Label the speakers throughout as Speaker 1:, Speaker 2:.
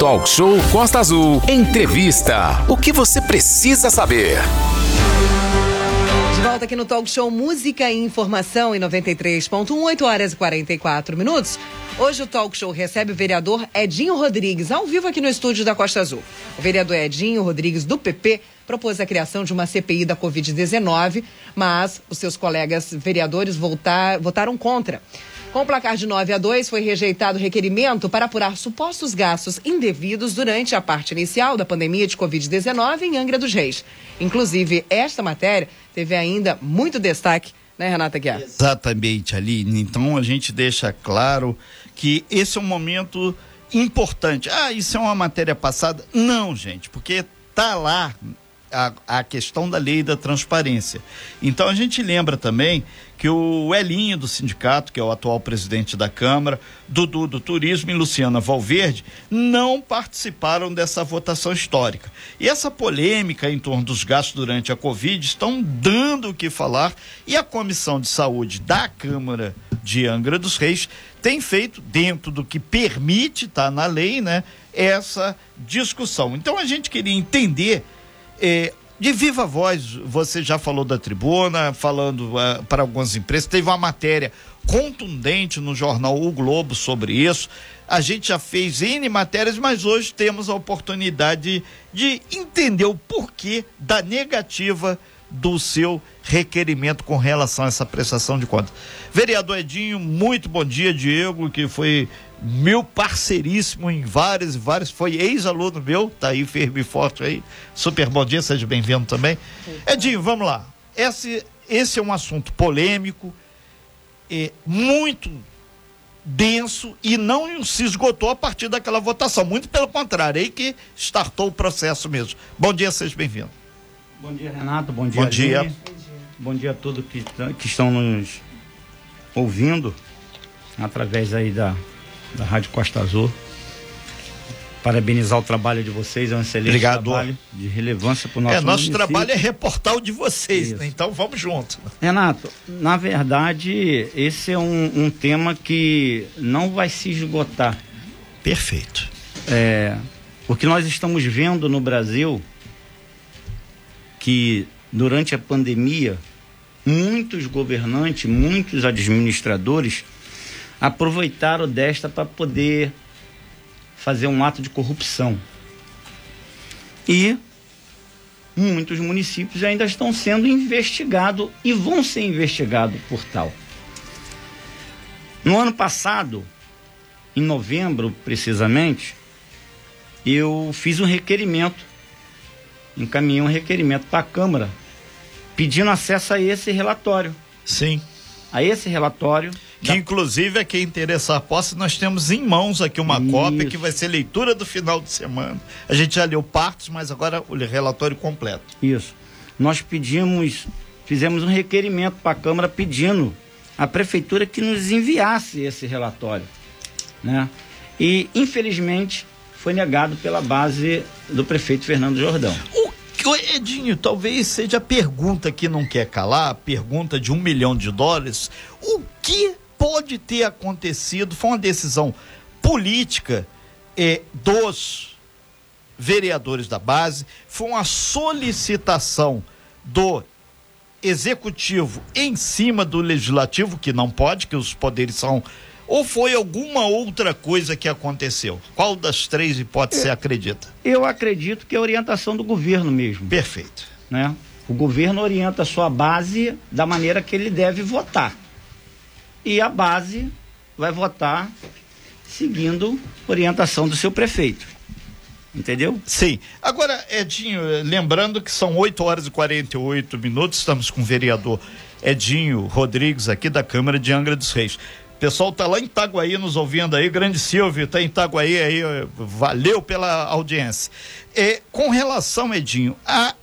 Speaker 1: Talk Show Costa Azul. Entrevista. O que você precisa saber?
Speaker 2: De volta aqui no Talk Show Música e Informação em 93.1, 8 horas e 44 minutos. Hoje o Talk Show recebe o vereador Edinho Rodrigues, ao vivo aqui no estúdio da Costa Azul. O vereador Edinho Rodrigues, do PP, propôs a criação de uma CPI da Covid-19, mas os seus colegas vereadores votar, votaram contra. Com placar de 9 a 2, foi rejeitado o requerimento para apurar supostos gastos indevidos durante a parte inicial da pandemia de Covid-19 em Angra dos Reis. Inclusive, esta matéria teve ainda muito destaque, né, Renata Guiar?
Speaker 3: Exatamente, Aline. Então, a gente deixa claro que esse é um momento importante. Ah, isso é uma matéria passada? Não, gente, porque tá lá a, a, questão da lei da transparência. Então a gente lembra também que o Elinho do sindicato, que é o atual presidente da Câmara, Dudu do Turismo e Luciana Valverde não participaram dessa votação histórica. E essa polêmica em torno dos gastos durante a Covid estão dando o que falar e a Comissão de Saúde da Câmara de Angra dos Reis tem feito, dentro do que permite, tá na lei, né, essa discussão. Então a gente queria entender é, de viva voz, você já falou da tribuna, falando uh, para algumas empresas, teve uma matéria contundente no jornal O Globo sobre isso. A gente já fez N matérias, mas hoje temos a oportunidade de, de entender o porquê da negativa do seu requerimento com relação a essa prestação de contas. Vereador Edinho, muito bom dia, Diego, que foi meu parceiríssimo em vários e vários, foi ex-aluno meu, tá aí firme e forte aí. Super bom dia, seja bem-vindo também. Edinho, vamos lá. Esse, esse é um assunto polêmico, é, muito denso e não se esgotou a partir daquela votação. Muito pelo contrário, aí que startou o processo mesmo. Bom dia, seja bem-vindo.
Speaker 4: Bom dia, Renato. Bom dia.
Speaker 3: Bom dia.
Speaker 4: Bom dia a todos que, que estão nos ouvindo através aí da da Rádio Costa Azul. Parabenizar o trabalho de vocês, é um excelente
Speaker 3: Obrigado.
Speaker 4: trabalho de relevância para o nosso
Speaker 3: É, nosso
Speaker 4: município.
Speaker 3: trabalho é reportar o de vocês, né? então vamos junto.
Speaker 4: Renato, na verdade, esse é um, um tema que não vai se esgotar.
Speaker 3: Perfeito.
Speaker 4: É, o que nós estamos vendo no Brasil, que durante a pandemia, muitos governantes, muitos administradores aproveitaram desta para poder fazer um ato de corrupção. E muitos municípios ainda estão sendo investigados e vão ser investigados por tal. No ano passado, em novembro precisamente, eu fiz um requerimento, encaminhei um requerimento para a Câmara, pedindo acesso a esse relatório.
Speaker 3: Sim.
Speaker 4: A esse relatório
Speaker 3: que inclusive é quem interessar a posse, nós temos em mãos aqui uma Isso. cópia que vai ser leitura do final de semana. A gente já leu partes, mas agora o relatório completo.
Speaker 4: Isso. Nós pedimos, fizemos um requerimento para a Câmara pedindo à Prefeitura que nos enviasse esse relatório. Né? E, infelizmente, foi negado pela base do prefeito Fernando Jordão.
Speaker 3: O Edinho, talvez seja a pergunta que não quer calar, a pergunta de um milhão de dólares. O que pode ter acontecido, foi uma decisão política eh, dos vereadores da base, foi uma solicitação do executivo em cima do legislativo, que não pode, que os poderes são. Ou foi alguma outra coisa que aconteceu? Qual das três hipóteses você acredita?
Speaker 4: Eu acredito que é a orientação do governo mesmo.
Speaker 3: Perfeito.
Speaker 4: Né? O governo orienta a sua base da maneira que ele deve votar e a base vai votar seguindo orientação do seu prefeito. Entendeu?
Speaker 3: Sim. Agora, Edinho, lembrando que são 8 horas e 48 minutos, estamos com o vereador Edinho Rodrigues aqui da Câmara de Angra dos Reis. O pessoal tá lá em Itaguaí nos ouvindo aí, grande Silvio, tá em Itaguaí aí, valeu pela audiência. É, com relação, Edinho, a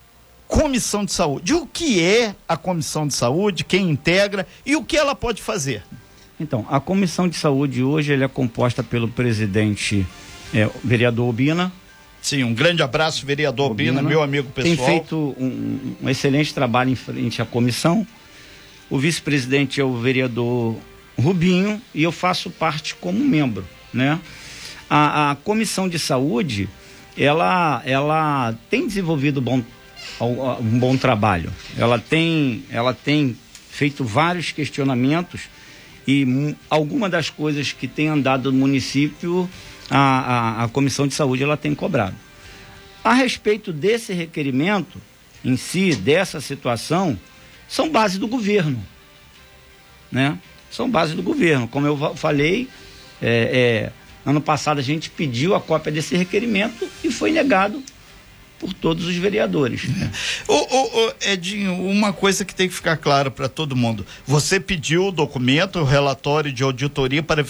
Speaker 3: Comissão de Saúde. O que é a Comissão de Saúde, quem integra e o que ela pode fazer?
Speaker 4: Então, a Comissão de Saúde hoje é composta pelo presidente é, vereador Obina.
Speaker 3: Sim, um grande abraço, vereador Obina, Obina meu amigo pessoal.
Speaker 4: Tem feito um, um excelente trabalho em frente à comissão. O vice-presidente é o vereador Rubinho e eu faço parte como membro, né? A, a comissão de saúde, ela, ela tem desenvolvido bom, um bom trabalho. Ela tem, ela tem feito vários questionamentos e alguma das coisas que tem andado no município, a, a, a comissão de saúde ela tem cobrado. A respeito desse requerimento em si, dessa situação, são base do governo, né? São base do governo. Como eu falei, é, é, ano passado a gente pediu a cópia desse requerimento e foi negado por todos os vereadores.
Speaker 3: É. Edinho, uma coisa que tem que ficar claro para todo mundo: você pediu o documento, o relatório de auditoria para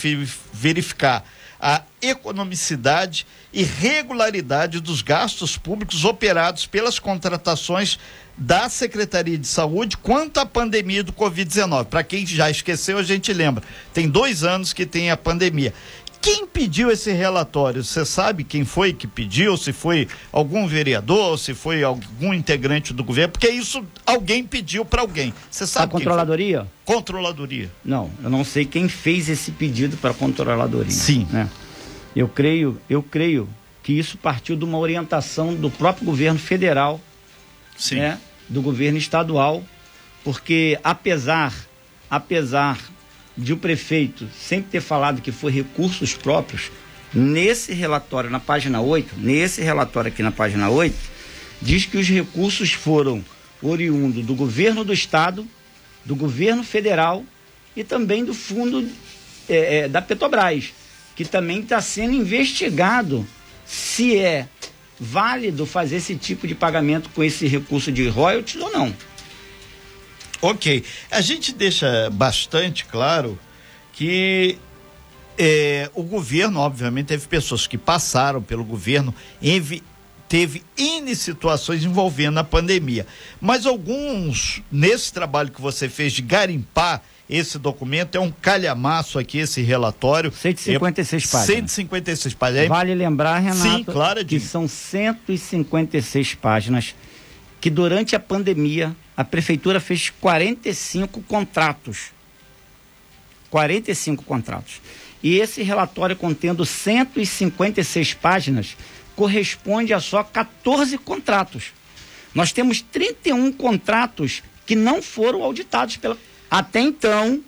Speaker 3: verificar a economicidade e regularidade dos gastos públicos operados pelas contratações da Secretaria de Saúde quanto à pandemia do Covid-19. Para quem já esqueceu, a gente lembra. Tem dois anos que tem a pandemia. Quem pediu esse relatório? Você sabe quem foi que pediu? Se foi algum vereador, se foi algum integrante do governo? Porque isso alguém pediu para alguém. Você sabe? A
Speaker 4: controladoria?
Speaker 3: Controladoria.
Speaker 4: Não, eu não sei quem fez esse pedido para a controladoria.
Speaker 3: Sim.
Speaker 4: Né? Eu creio, eu creio que isso partiu de uma orientação do próprio governo federal
Speaker 3: Sim. Né,
Speaker 4: do governo estadual, porque apesar, apesar de o prefeito sempre ter falado que foi recursos próprios, nesse relatório na página 8, nesse relatório aqui na página 8, diz que os recursos foram oriundos do governo do estado, do governo federal e também do fundo é, é, da Petrobras, que também está sendo investigado se é válido fazer esse tipo de pagamento com esse recurso de royalties ou não.
Speaker 3: Ok. A gente deixa bastante claro que é, o governo, obviamente, teve pessoas que passaram pelo governo, teve N situações envolvendo a pandemia. Mas alguns, nesse trabalho que você fez de garimpar esse documento é um calhamaço aqui, esse relatório.
Speaker 4: 156 é, páginas.
Speaker 3: 156 páginas.
Speaker 4: Vale lembrar, Renato,
Speaker 3: Sim, claro,
Speaker 4: que são 156 páginas que durante a pandemia a prefeitura fez 45 contratos. 45 contratos. E esse relatório contendo 156 páginas corresponde a só 14 contratos. Nós temos 31 contratos que não foram auditados pela até então,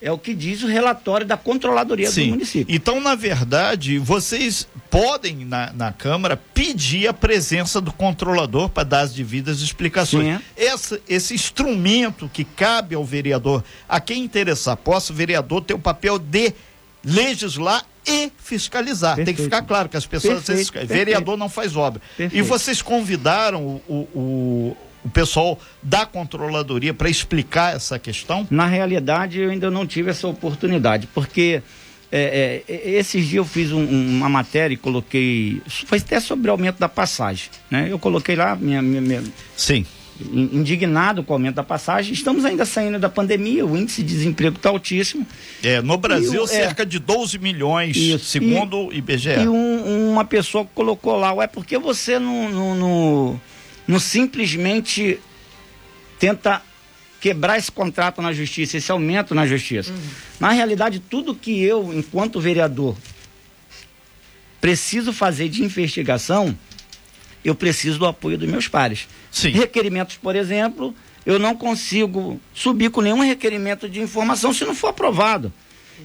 Speaker 4: é o que diz o relatório da controladoria Sim. do município.
Speaker 3: Então, na verdade, vocês podem, na, na Câmara, pedir a presença do controlador para dar as devidas explicações. Sim. Essa, esse instrumento que cabe ao vereador, a quem interessar, possa o vereador ter o papel de legislar e fiscalizar. Perfeito. Tem que ficar claro que as pessoas. Perfeito. Vezes, vereador não faz obra. Perfeito. E vocês convidaram o, o, o pessoal da controladoria para explicar essa questão?
Speaker 4: Na realidade, eu ainda não tive essa oportunidade, porque é, é, esses dias eu fiz um, uma matéria e coloquei. Foi até sobre o aumento da passagem. Né? Eu coloquei lá minha, minha, minha.
Speaker 3: Sim.
Speaker 4: Indignado com o aumento da passagem, estamos ainda saindo da pandemia, o índice de desemprego está altíssimo.
Speaker 3: É, no Brasil, e, cerca é, de 12 milhões, isso, segundo o IBGE.
Speaker 4: E um, uma pessoa colocou lá, ué, por que você não, não, não não simplesmente tenta quebrar esse contrato na justiça, esse aumento na justiça. Uhum. Na realidade, tudo que eu, enquanto vereador, preciso fazer de investigação, eu preciso do apoio dos meus pares.
Speaker 3: Sim.
Speaker 4: Requerimentos, por exemplo, eu não consigo subir com nenhum requerimento de informação se não for aprovado.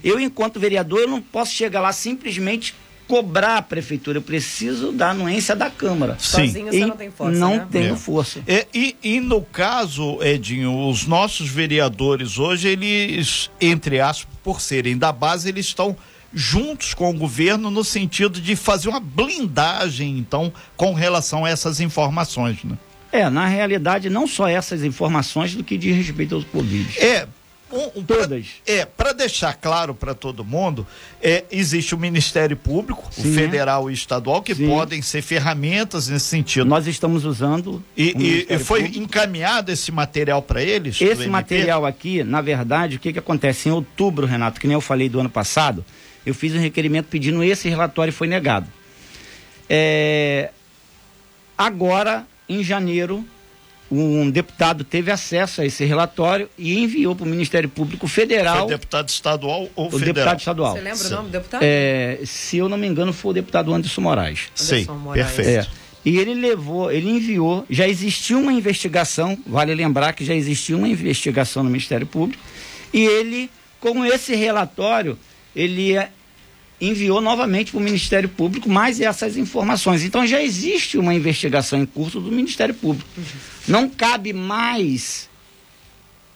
Speaker 4: Eu, enquanto vereador, eu não posso chegar lá simplesmente cobrar a prefeitura, eu preciso da anuência da Câmara.
Speaker 3: Sim.
Speaker 2: Sozinho você não tem força.
Speaker 4: Não
Speaker 2: né?
Speaker 4: tenho é. força.
Speaker 3: É, e, e no caso, Edinho, os nossos vereadores hoje, eles, entre aspas, por serem da base, eles estão juntos com o governo no sentido de fazer uma blindagem, então, com relação a essas informações, né?
Speaker 4: É, na realidade, não só essas informações do que diz respeito aos Covid.
Speaker 3: É, um, um, Todas. Pra, é, para deixar claro para todo mundo, é, existe o Ministério Público, Sim. o federal e estadual, que Sim. podem ser ferramentas nesse sentido.
Speaker 4: Nós estamos usando.
Speaker 3: E, e foi Público. encaminhado esse material para eles?
Speaker 4: Esse material aqui, na verdade, o que, que acontece? Em outubro, Renato, que nem eu falei do ano passado, eu fiz um requerimento pedindo esse relatório e foi negado. É, agora, em janeiro, um deputado teve acesso a esse relatório e enviou para o Ministério Público Federal.
Speaker 3: Foi deputado estadual ou
Speaker 4: o
Speaker 3: federal?
Speaker 4: deputado estadual.
Speaker 2: Você lembra
Speaker 3: Sim.
Speaker 2: o nome do deputado?
Speaker 4: É, se eu não me engano, foi o deputado Anderson Moraes.
Speaker 3: Sim,
Speaker 2: Anderson Moraes.
Speaker 3: perfeito.
Speaker 4: É. E ele levou, ele enviou, já existia uma investigação, vale lembrar que já existia uma investigação no Ministério Público, e ele, com esse relatório, ele enviou novamente para o Ministério Público mais essas informações. Então já existe uma investigação em curso do Ministério Público. Não cabe mais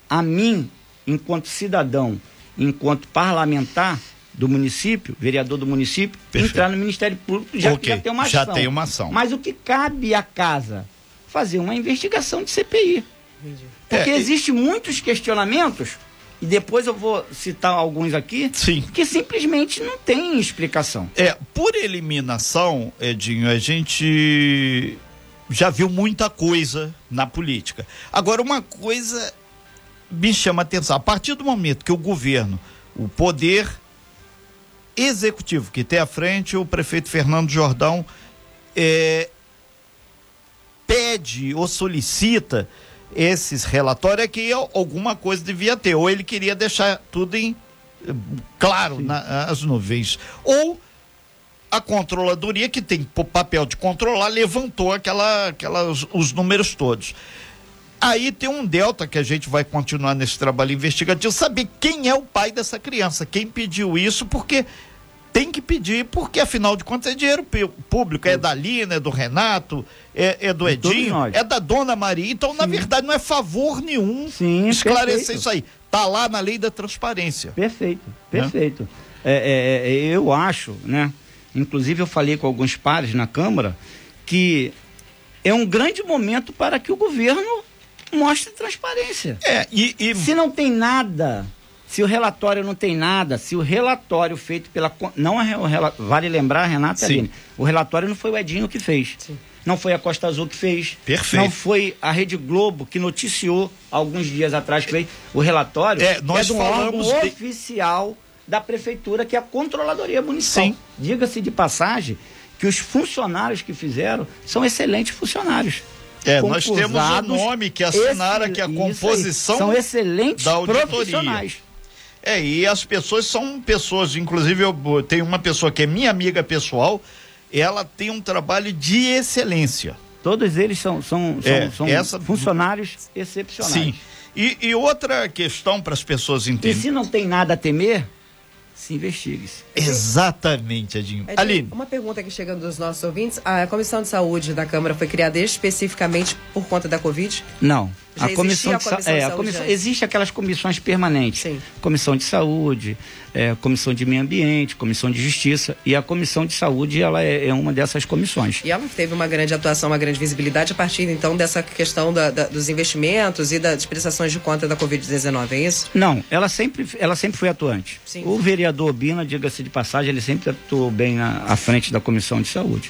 Speaker 4: a mim, enquanto cidadão, enquanto parlamentar do município, vereador do município,
Speaker 3: Perfeito.
Speaker 4: entrar no Ministério Público já,
Speaker 3: Ok,
Speaker 4: já tem uma
Speaker 3: já
Speaker 4: ação.
Speaker 3: tem uma ação.
Speaker 4: Mas o que cabe à casa? Fazer uma investigação de CPI.
Speaker 2: Entendi.
Speaker 4: Porque
Speaker 3: É, e-
Speaker 4: existem muitos questionamentos, e depois eu vou citar alguns aqui,
Speaker 3: Sim.
Speaker 4: que simplesmente não tem explicação.
Speaker 3: É, por eliminação, Edinho, a gente já viu muita coisa na política. Agora, uma coisa me chama a atenção. A partir do momento que o governo, o poder executivo que tem à frente, o prefeito Fernando Jordão, é, pede ou solicita esses relatórios, é que alguma coisa devia ter. Ou ele queria deixar tudo em eh, claro nas nuvens. Ou a controladoria, que tem o papel de controlar, levantou aquela, aquelas, os números todos. Aí tem um delta que a gente vai continuar nesse trabalho investigativo, saber quem é o pai dessa criança, quem pediu isso, porque tem que pedir, porque afinal de contas é dinheiro público, é da Lina, é do Renato, é, é do Edinho, é da Dona Maria, então na verdade não é favor nenhum
Speaker 4: Sim,
Speaker 3: esclarecer
Speaker 4: perfeito.
Speaker 3: isso aí. Tá lá na lei da transparência.
Speaker 4: Perfeito, perfeito. É, é, é, eu acho, né? Inclusive eu falei com alguns pares na Câmara que é um grande momento para que o governo mostre transparência.
Speaker 3: É, e, e
Speaker 4: Se não tem nada, se o relatório não tem nada, se o relatório feito pela. Não é o rela- Vale lembrar, Renata e
Speaker 3: Sim.
Speaker 4: Aline, o relatório não foi o Edinho que fez.
Speaker 2: Sim.
Speaker 4: Não foi a Costa Azul que fez.
Speaker 3: Perfeito.
Speaker 4: Não foi a Rede Globo que noticiou alguns dias atrás que fez. O relatório
Speaker 3: É, nós
Speaker 4: um
Speaker 3: falamos
Speaker 4: órgão
Speaker 3: de-
Speaker 4: oficial da prefeitura, que é a Controladoria Municipal.
Speaker 3: Sim.
Speaker 4: Diga-se de passagem que os funcionários que fizeram são excelentes funcionários.
Speaker 3: É, nós temos o
Speaker 4: Concursados,
Speaker 3: nome que assinaram
Speaker 4: esse-
Speaker 3: aqui a
Speaker 4: isso aí.
Speaker 3: composição
Speaker 4: São excelentes
Speaker 3: da auditoria.
Speaker 4: profissionais.
Speaker 3: É, e as pessoas são pessoas, inclusive eu tenho uma pessoa que é minha amiga pessoal, ela tem um trabalho de excelência.
Speaker 4: Todos eles são, são, são,
Speaker 3: É,
Speaker 4: são
Speaker 3: essa-
Speaker 4: funcionários excepcionais.
Speaker 3: Sim. E, e outra questão para as pessoas
Speaker 4: E
Speaker 3: entenderem.
Speaker 4: se não tem nada a temer, se investigue-se.
Speaker 3: Exatamente, Edinho.
Speaker 2: Edinho,
Speaker 3: Aline,
Speaker 2: Uma pergunta que chega dos nossos ouvintes. A Comissão de Saúde da Câmara foi criada especificamente por conta da Covid?
Speaker 4: Não.
Speaker 2: Já
Speaker 4: a comissão de,
Speaker 2: a
Speaker 4: sa-
Speaker 2: comissão
Speaker 4: é,
Speaker 2: de
Speaker 4: a comissão, existe aquelas comissões permanentes.
Speaker 2: Sim.
Speaker 4: Comissão de saúde, é, comissão de meio ambiente, comissão de justiça e a comissão de saúde ela é, é uma dessas comissões.
Speaker 2: E ela teve uma grande atuação, uma grande visibilidade a partir então dessa questão da- da- dos investimentos e das prestações de conta da Covid-19, é isso?
Speaker 4: Não, ela sempre, ela sempre foi atuante.
Speaker 2: Sim.
Speaker 4: O vereador Bina, diga-se de passagem, ele sempre atuou bem na, à frente da comissão de saúde.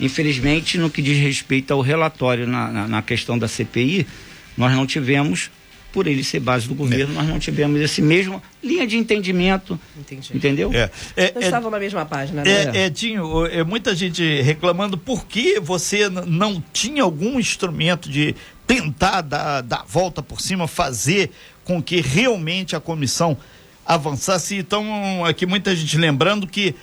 Speaker 4: Infelizmente, no que diz respeito ao relatório na, na, na questão da CPI, nós não tivemos, por ele ser base do governo, nós não tivemos esse mesmo linha de entendimento,
Speaker 2: Entendi.
Speaker 4: entendeu?
Speaker 3: é, é,
Speaker 2: Não
Speaker 3: é-
Speaker 2: estavam na mesma página, né?
Speaker 3: É, Edinho, é muita gente reclamando por que você não tinha algum instrumento de tentar dar, dar a volta por cima, fazer com que realmente a comissão avançasse. Então, aqui muita gente lembrando que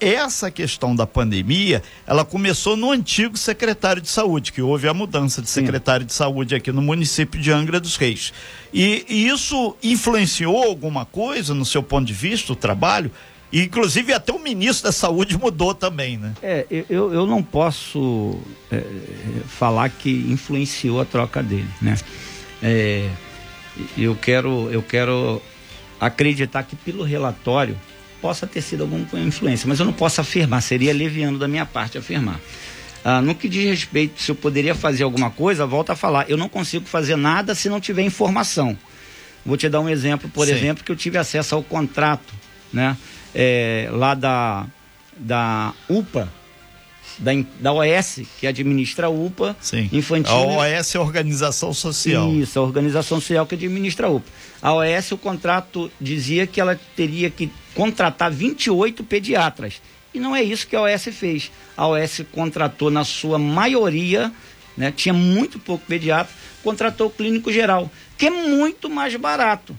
Speaker 3: essa questão da pandemia, ela começou no antigo secretário de saúde, que houve a mudança de secretário de saúde aqui no município de Angra dos Reis. E, e isso influenciou alguma coisa no seu ponto de vista, o trabalho? E, Inclusive até o ministro da saúde mudou também, né?
Speaker 4: É, eu- eu, eu não posso é, falar que influenciou a troca dele, né? É, eu quero, eu quero acreditar que pelo relatório possa ter sido alguma influência, mas eu não posso afirmar, seria leviano da minha parte afirmar. Ah, no que diz respeito, se eu poderia fazer alguma coisa, volta a falar, eu não consigo fazer nada se não tiver informação. Vou te dar um exemplo, por
Speaker 3: Sim.
Speaker 4: exemplo, que eu tive acesso ao contrato, né? É, lá da, da UPA, da, da OS, que administra a UPA
Speaker 3: Sim.
Speaker 4: infantil.
Speaker 3: A OS é a Organização Social.
Speaker 4: Isso, a organização social que administra a UPA. A OS, o contrato dizia que ela teria que contratar 28 pediatras. E não é isso que a OS fez. A OS contratou, na sua maioria, né? Tinha muito pouco pediatra, contratou o clínico geral, que é muito mais barato.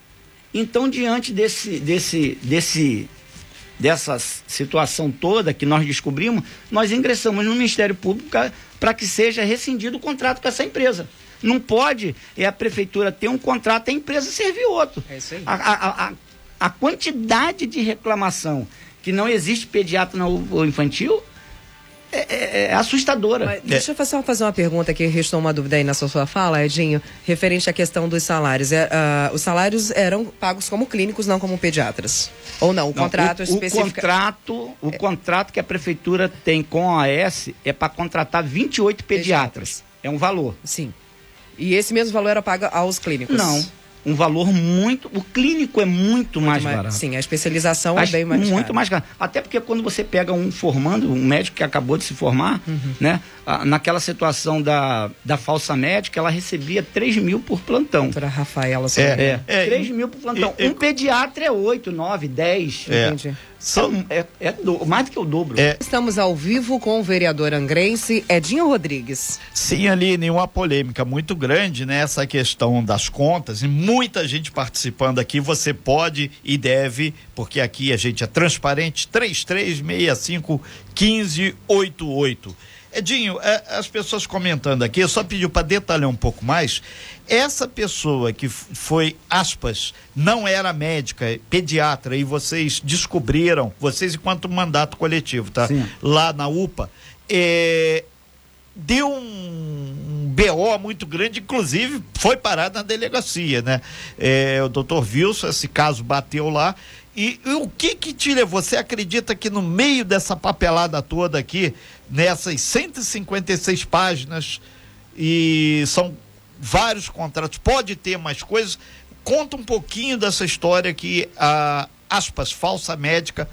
Speaker 4: Então, diante desse, desse, desse, dessa situação toda que nós descobrimos, nós ingressamos no Ministério Público para que seja rescindido o contrato com essa empresa. Não pode é a prefeitura ter um contrato e a empresa servir outro.
Speaker 2: É isso aí.
Speaker 4: A, a, a, a quantidade de reclamação que não existe pediatra no infantil é, é, é assustadora. Mas
Speaker 2: deixa eu só fazer uma pergunta que restou uma dúvida aí na sua fala, Edinho, referente à questão dos salários. É, uh, os salários eram pagos como clínicos, não como pediatras? Ou não? O não, contrato
Speaker 4: o,
Speaker 2: específico.
Speaker 4: O contrato, o é. contrato que a prefeitura tem com a AS é para contratar 28 pediatras. pediatras. É um valor.
Speaker 2: Sim. E esse mesmo valor era pago aos clínicos?
Speaker 4: Não um valor muito. O clínico é muito, muito mais, mais, barato.
Speaker 2: Sim, a especialização é bem mais
Speaker 4: Muito mais caro. Até porque quando você pega um formando, um médico que acabou de se formar, uhum. né? naquela situação da, da falsa médica, ela recebia 3 mil por plantão.
Speaker 2: Doutora Rafaela,
Speaker 4: é, é, é, 3 mil por plantão. E, um e, pediatra é 8, 9, 10.
Speaker 2: É. Entendi.
Speaker 4: São, é, é do, mais do que o dobro.
Speaker 2: É. Estamos ao vivo com o vereador angrense Edinho Rodrigues.
Speaker 3: Sim, Aline, uma polêmica muito grande nessa né, questão das contas e muita gente participando aqui. Você pode e deve, porque aqui a gente é transparente, 3365 1588. Edinho, é, as pessoas comentando aqui, eu só pedi para detalhar um pouco mais. Essa pessoa que foi, aspas, não era médica, pediatra, e vocês descobriram, vocês enquanto mandato coletivo, tá? Sim. Lá na UPA, é, deu um BO muito grande, inclusive foi parado na delegacia, né? É, o doutor Wilson, esse caso bateu lá. E, e, o que que te levou? Você acredita que no meio dessa papelada toda aqui, nessas 156 páginas, e são vários contratos, pode ter mais coisas, conta um pouquinho dessa história que a, aspas, falsa médica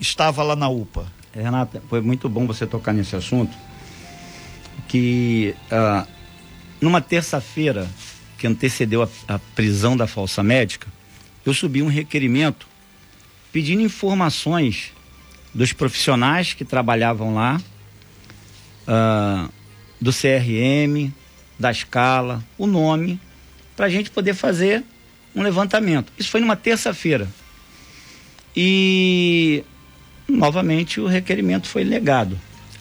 Speaker 3: estava lá na UPA.
Speaker 4: Renata, foi muito bom você tocar nesse assunto, que uh, numa terça-feira que antecedeu a, a, prisão da falsa médica, eu subi um requerimento pedindo informações dos profissionais que trabalhavam lá, uh, do CRM, da escala, o nome, para a gente poder fazer um levantamento. Isso foi numa terça-feira. E novamente o requerimento foi negado.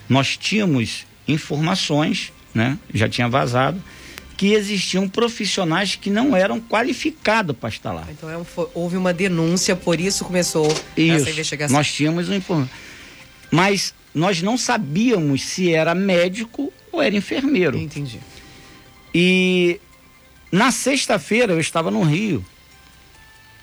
Speaker 4: Nós tínhamos informações, né, já tinha vazado, que existiam profissionais que não eram qualificados para estar lá.
Speaker 2: Então é um, houve uma denúncia, por isso começou
Speaker 4: isso,
Speaker 2: essa investigação.
Speaker 4: Nós tínhamos um Mas nós não sabíamos se era médico ou era enfermeiro.
Speaker 2: Entendi.
Speaker 4: E na sexta-feira eu estava no Rio.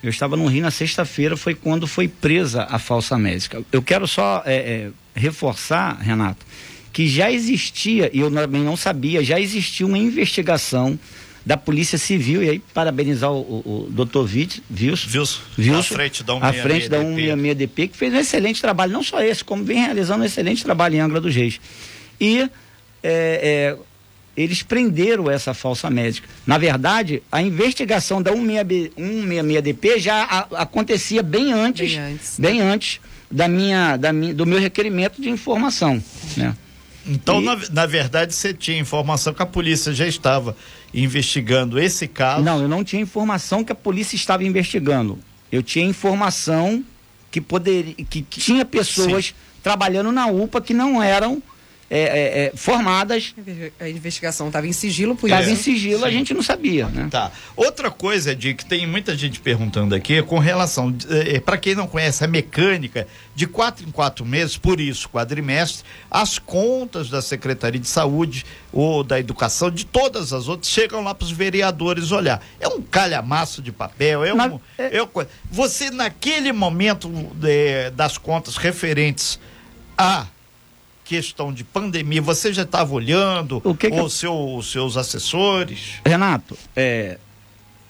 Speaker 4: Eu estava no Rio na sexta-feira, foi quando foi presa a falsa médica. Eu quero só é, é, reforçar, Renato, que já existia, e eu também não sabia, já existia uma investigação da Polícia Civil, e aí parabenizar o, o, o doutor Wilson,
Speaker 3: Wilson, Wilson, à frente da 166
Speaker 4: à frente da 166 DP, que fez um excelente trabalho, não só esse, como vem realizando um excelente trabalho em Angra dos Reis. E é, é, eles prenderam essa falsa médica. Na verdade, a investigação da 166DP já a, acontecia bem antes, bem antes, bem antes da minha, da minha, do meu requerimento de informação, né?
Speaker 3: Então, e... na, na, verdade, você tinha informação que a polícia já estava investigando esse caso?
Speaker 4: Não, eu não tinha informação que a polícia estava investigando. Eu tinha informação que poderia, que tinha pessoas Sim. trabalhando na UPA que não eram é, é, é, formadas.
Speaker 2: A investigação estava em sigilo, por
Speaker 4: Estava em sigilo, Sim. a gente não sabia, né?
Speaker 3: Tá. Outra coisa, de que tem muita gente perguntando aqui, com relação, é, para quem não conhece a mecânica, de quatro em quatro meses, por isso, quadrimestre, as contas da Secretaria de Saúde ou da Educação, de todas as outras, chegam lá para os vereadores olhar. É um calhamaço de papel, é um. Na, é... É, você, naquele momento é, das contas referentes a questão de pandemia, você já estava olhando, o que que ou eu... seu, os seus assessores?
Speaker 4: Renato, é,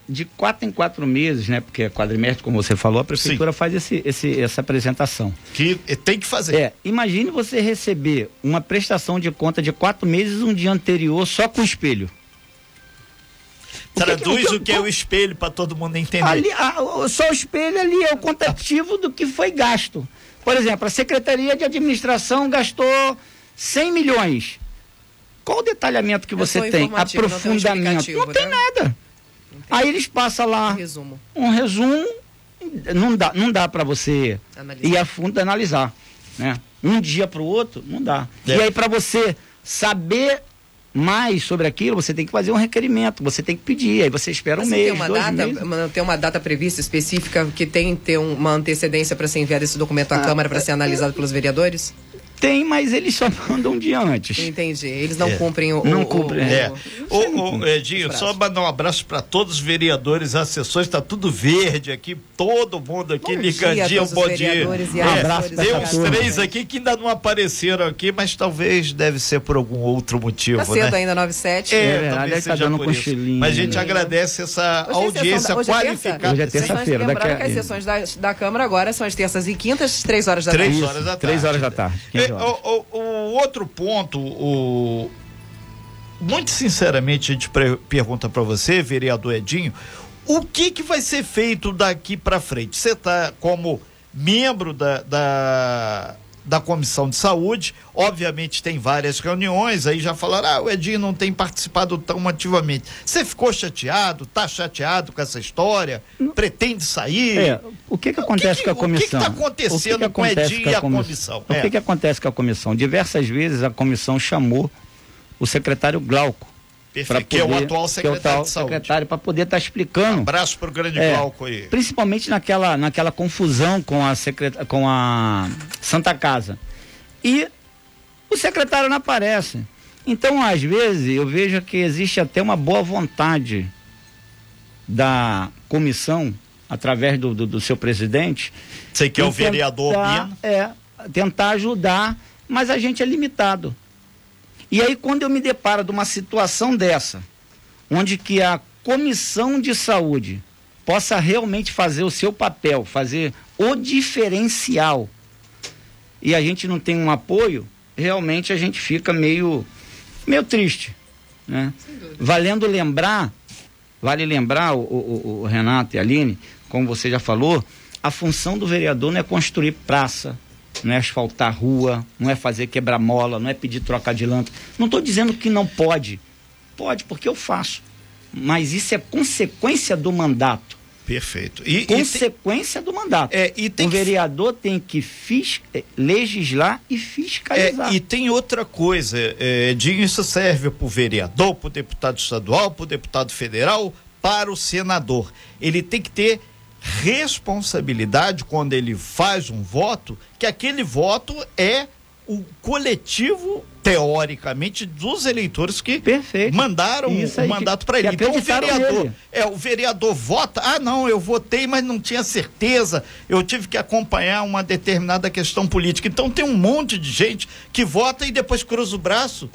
Speaker 4: de quatro em quatro meses, né? Porque é quadrimestre, como você falou, a prefeitura Sim. faz esse, esse, essa apresentação.
Speaker 3: Que tem que fazer.
Speaker 4: É, imagine você receber uma prestação de conta de quatro meses um dia anterior só com o espelho.
Speaker 3: Traduz o que, o que é o espelho para todo mundo entender.
Speaker 4: Ali, a, só o espelho ali é o contativo do que foi gasto. Por exemplo, a Secretaria de Administração gastou 100 milhões. Qual o detalhamento que você tem?
Speaker 2: informativo, não tem um
Speaker 4: Aprofundamento. Não tem
Speaker 2: né?
Speaker 4: nada. Aí eles passam lá
Speaker 2: Resumo.
Speaker 4: um resumo, não dá, não dá para você
Speaker 2: Analisar.
Speaker 4: ir a fundo analisar, né? Um dia para o outro, não dá.
Speaker 3: É.
Speaker 4: E aí para você saber mais sobre aquilo, você tem que fazer um requerimento, você tem que pedir, aí você espera um mês,
Speaker 2: tem uma
Speaker 4: dois
Speaker 2: data,
Speaker 4: meses.
Speaker 2: tem uma data prevista específica que tem que ter um- uma antecedência para ser enviado esse documento à
Speaker 4: Ah,
Speaker 2: Câmara para ser analisado pelos vereadores?
Speaker 4: Tem, mas eles só mandam um dia antes.
Speaker 2: Entendi. Eles não
Speaker 3: É.
Speaker 2: cumprem o.
Speaker 4: Não
Speaker 2: o-
Speaker 4: cumprem,
Speaker 2: o-
Speaker 3: É.
Speaker 2: o-
Speaker 3: Ô, ô, Edinho, só mandar um abraço para todos os vereadores, as sessões, tá tudo verde aqui, todo mundo aqui
Speaker 2: Bom
Speaker 3: ligadinho, bom dia.
Speaker 2: vereadores e
Speaker 3: É,
Speaker 2: assessores
Speaker 3: tem
Speaker 4: da
Speaker 3: uns três aqui que ainda não apareceram aqui, mas talvez deve ser por algum outro motivo,
Speaker 2: Tá cedo
Speaker 3: né?
Speaker 2: ainda, 97.
Speaker 3: É,
Speaker 4: É verdade, tá
Speaker 3: seja
Speaker 4: dando
Speaker 3: por
Speaker 4: um
Speaker 3: isso. Mas a gente
Speaker 4: né?
Speaker 3: agradece essa
Speaker 2: Hoje é
Speaker 3: audiência
Speaker 2: da- hoje é
Speaker 3: qualificada.
Speaker 4: Hoje é terça-feira,
Speaker 2: Lembrando
Speaker 4: daqui a-
Speaker 2: que as sessões da, da Câmara agora são as terças e quintas, três horas da
Speaker 3: Três
Speaker 2: tarde.
Speaker 3: horas da
Speaker 4: Três
Speaker 3: tarde.
Speaker 4: horas da tarde. 15 horas.
Speaker 3: o, o- o outro ponto, o... muito sinceramente a gente pergunta para você, vereador Edinho, o que que vai ser feito daqui para frente? Você está como membro da, da, da Comissão de Saúde, obviamente tem várias reuniões, aí já falaram, ah, o Edinho não tem participado tão ativamente. Você ficou chateado, tá chateado com essa história? Pretende sair?
Speaker 4: É, o que que acontece
Speaker 3: que-
Speaker 4: com a
Speaker 3: o que que
Speaker 4: comissão?
Speaker 3: tá acontecendo
Speaker 4: O que que
Speaker 3: com o Edinho
Speaker 4: com
Speaker 3: e a
Speaker 4: comi-
Speaker 3: comissão?
Speaker 4: O
Speaker 3: É.
Speaker 4: que que acontece com a comissão? Diversas vezes a comissão chamou o secretário Glauco.
Speaker 3: Perfeito,
Speaker 4: pra
Speaker 3: que é o
Speaker 4: poder-
Speaker 3: atual
Speaker 4: que é
Speaker 3: secretário
Speaker 4: tal
Speaker 3: de saúde.
Speaker 4: secretário para poder estar explicando.
Speaker 3: Abraço pro grande
Speaker 4: É,
Speaker 3: Glauco aí.
Speaker 4: Principalmente naquela, naquela confusão com a, secret... com a Santa Casa. E o secretário não aparece. Então, às vezes, eu vejo que existe até uma boa vontade da comissão, através do, do, do seu presidente.
Speaker 3: Você que é o
Speaker 4: em
Speaker 3: vereador
Speaker 4: tentar,
Speaker 3: Bino.
Speaker 4: É, tentar ajudar, mas a gente é limitado. E aí, quando eu me deparo de uma situação dessa, onde que a comissão de saúde possa realmente fazer o seu papel, fazer o diferencial, e a gente não tem um apoio, realmente a gente fica meio, meio triste. Né? Valendo lembrar, vale lembrar, o, o- o Renato e a Aline, como você já falou, a função do vereador não é construir praça, não é asfaltar rua, não é fazer quebra-mola, não é pedir troca de lâmpada. Não estou dizendo que não pode. Pode, porque eu faço. Mas isso é consequência do mandato.
Speaker 3: Perfeito. E, e tem-
Speaker 4: Consequência do mandato.
Speaker 3: É, e tem
Speaker 4: o vereador tem que fis- eh, legislar e fiscalizar.
Speaker 3: É, e tem outra coisa, é, Edinho, isso serve para o vereador, para o deputado estadual, para o deputado federal, para o senador. Ele tem que ter responsabilidade quando ele faz um voto, que aquele voto é o coletivo, teoricamente, dos eleitores que
Speaker 4: Perfeito.
Speaker 3: mandaram o mandato para ele. Então o vereador,
Speaker 4: nele.
Speaker 3: é, o vereador vota, ah não, eu votei, mas não tinha certeza, eu tive que acompanhar uma determinada questão política. Então tem um monte de gente que vota e depois cruza o braço,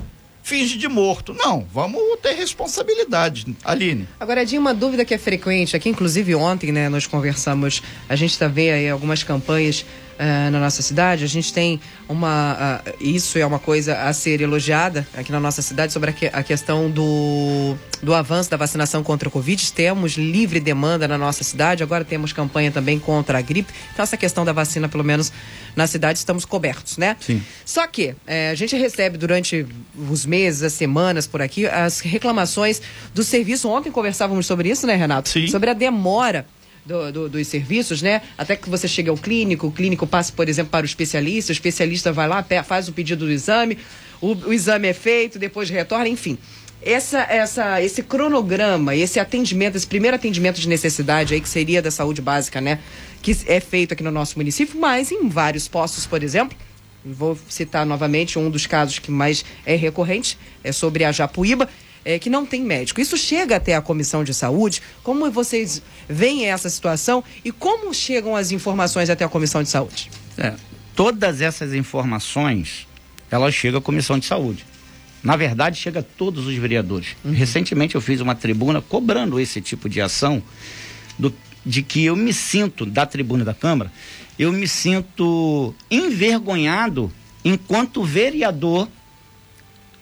Speaker 3: finge de morto. Não, vamos ter responsabilidade, Aline.
Speaker 2: Agora, Edinho, uma dúvida que é frequente, aqui inclusive ontem, né, nós conversamos, a gente está vendo aí algumas campanhas ah, na nossa cidade, a gente tem uma, ah, isso é uma coisa a ser elogiada aqui na nossa cidade, sobre a, que- a questão do, do avanço da vacinação contra o Covid, temos livre demanda na nossa cidade, agora temos campanha também contra a gripe, então essa questão da vacina, pelo menos na cidade, estamos cobertos, né?
Speaker 4: Sim.
Speaker 2: Só que eh, a gente recebe durante os meses, as semanas por aqui, as reclamações do serviço. Ontem conversávamos sobre isso, né, Renato?
Speaker 3: Sim.
Speaker 2: Sobre a demora. Do- do- dos serviços, né? Até que você chegue ao clínico, o clínico passa, por exemplo, para o especialista, o especialista vai lá, faz o pedido do exame, o, o exame é feito, depois retorna, enfim. Essa, essa, esse cronograma, esse atendimento, esse primeiro atendimento de necessidade aí, que seria da saúde básica, né? Que é feito aqui no nosso município, mas em vários postos, por exemplo, Vou citar novamente um dos casos que mais é recorrente, é sobre a Japuíba, é, que não tem médico. Isso chega até a comissão de saúde. Como vocês veem essa situação e como chegam as informações até a comissão de saúde?
Speaker 4: É, todas essas informações, elas chegam à Comissão de Saúde. Na verdade, chega a todos os vereadores. Recentemente eu fiz uma tribuna cobrando esse tipo de ação, do- de que eu me sinto, da tribuna da Câmara, eu me sinto envergonhado enquanto vereador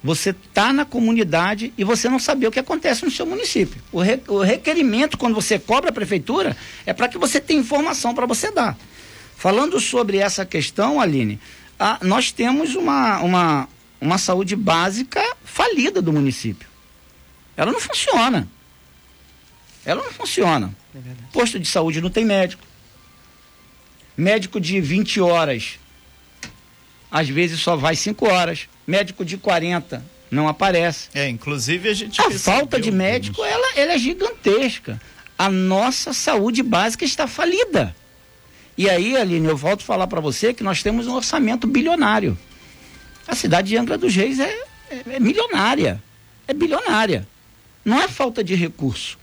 Speaker 4: você está na comunidade e você não saber o que acontece no seu município. O, re- o requerimento, quando você cobra a prefeitura, é para que você tenha informação para você dar. Falando sobre essa questão, Aline, a- nós temos uma, uma, uma saúde básica falida do município. Ela não funciona. Ela não funciona. É Posto de saúde não tem médico. Médico de 20 horas, às vezes só vai 5 horas. Médico de 40 não aparece.
Speaker 3: É, inclusive a gente.
Speaker 4: A falta de médico, ela, ela é gigantesca. A nossa saúde básica está falida. E aí, Aline, eu volto a falar para você que nós temos um orçamento bilionário. A cidade de Angra dos Reis é, é, é milionária. É bilionária. Não é falta de recurso.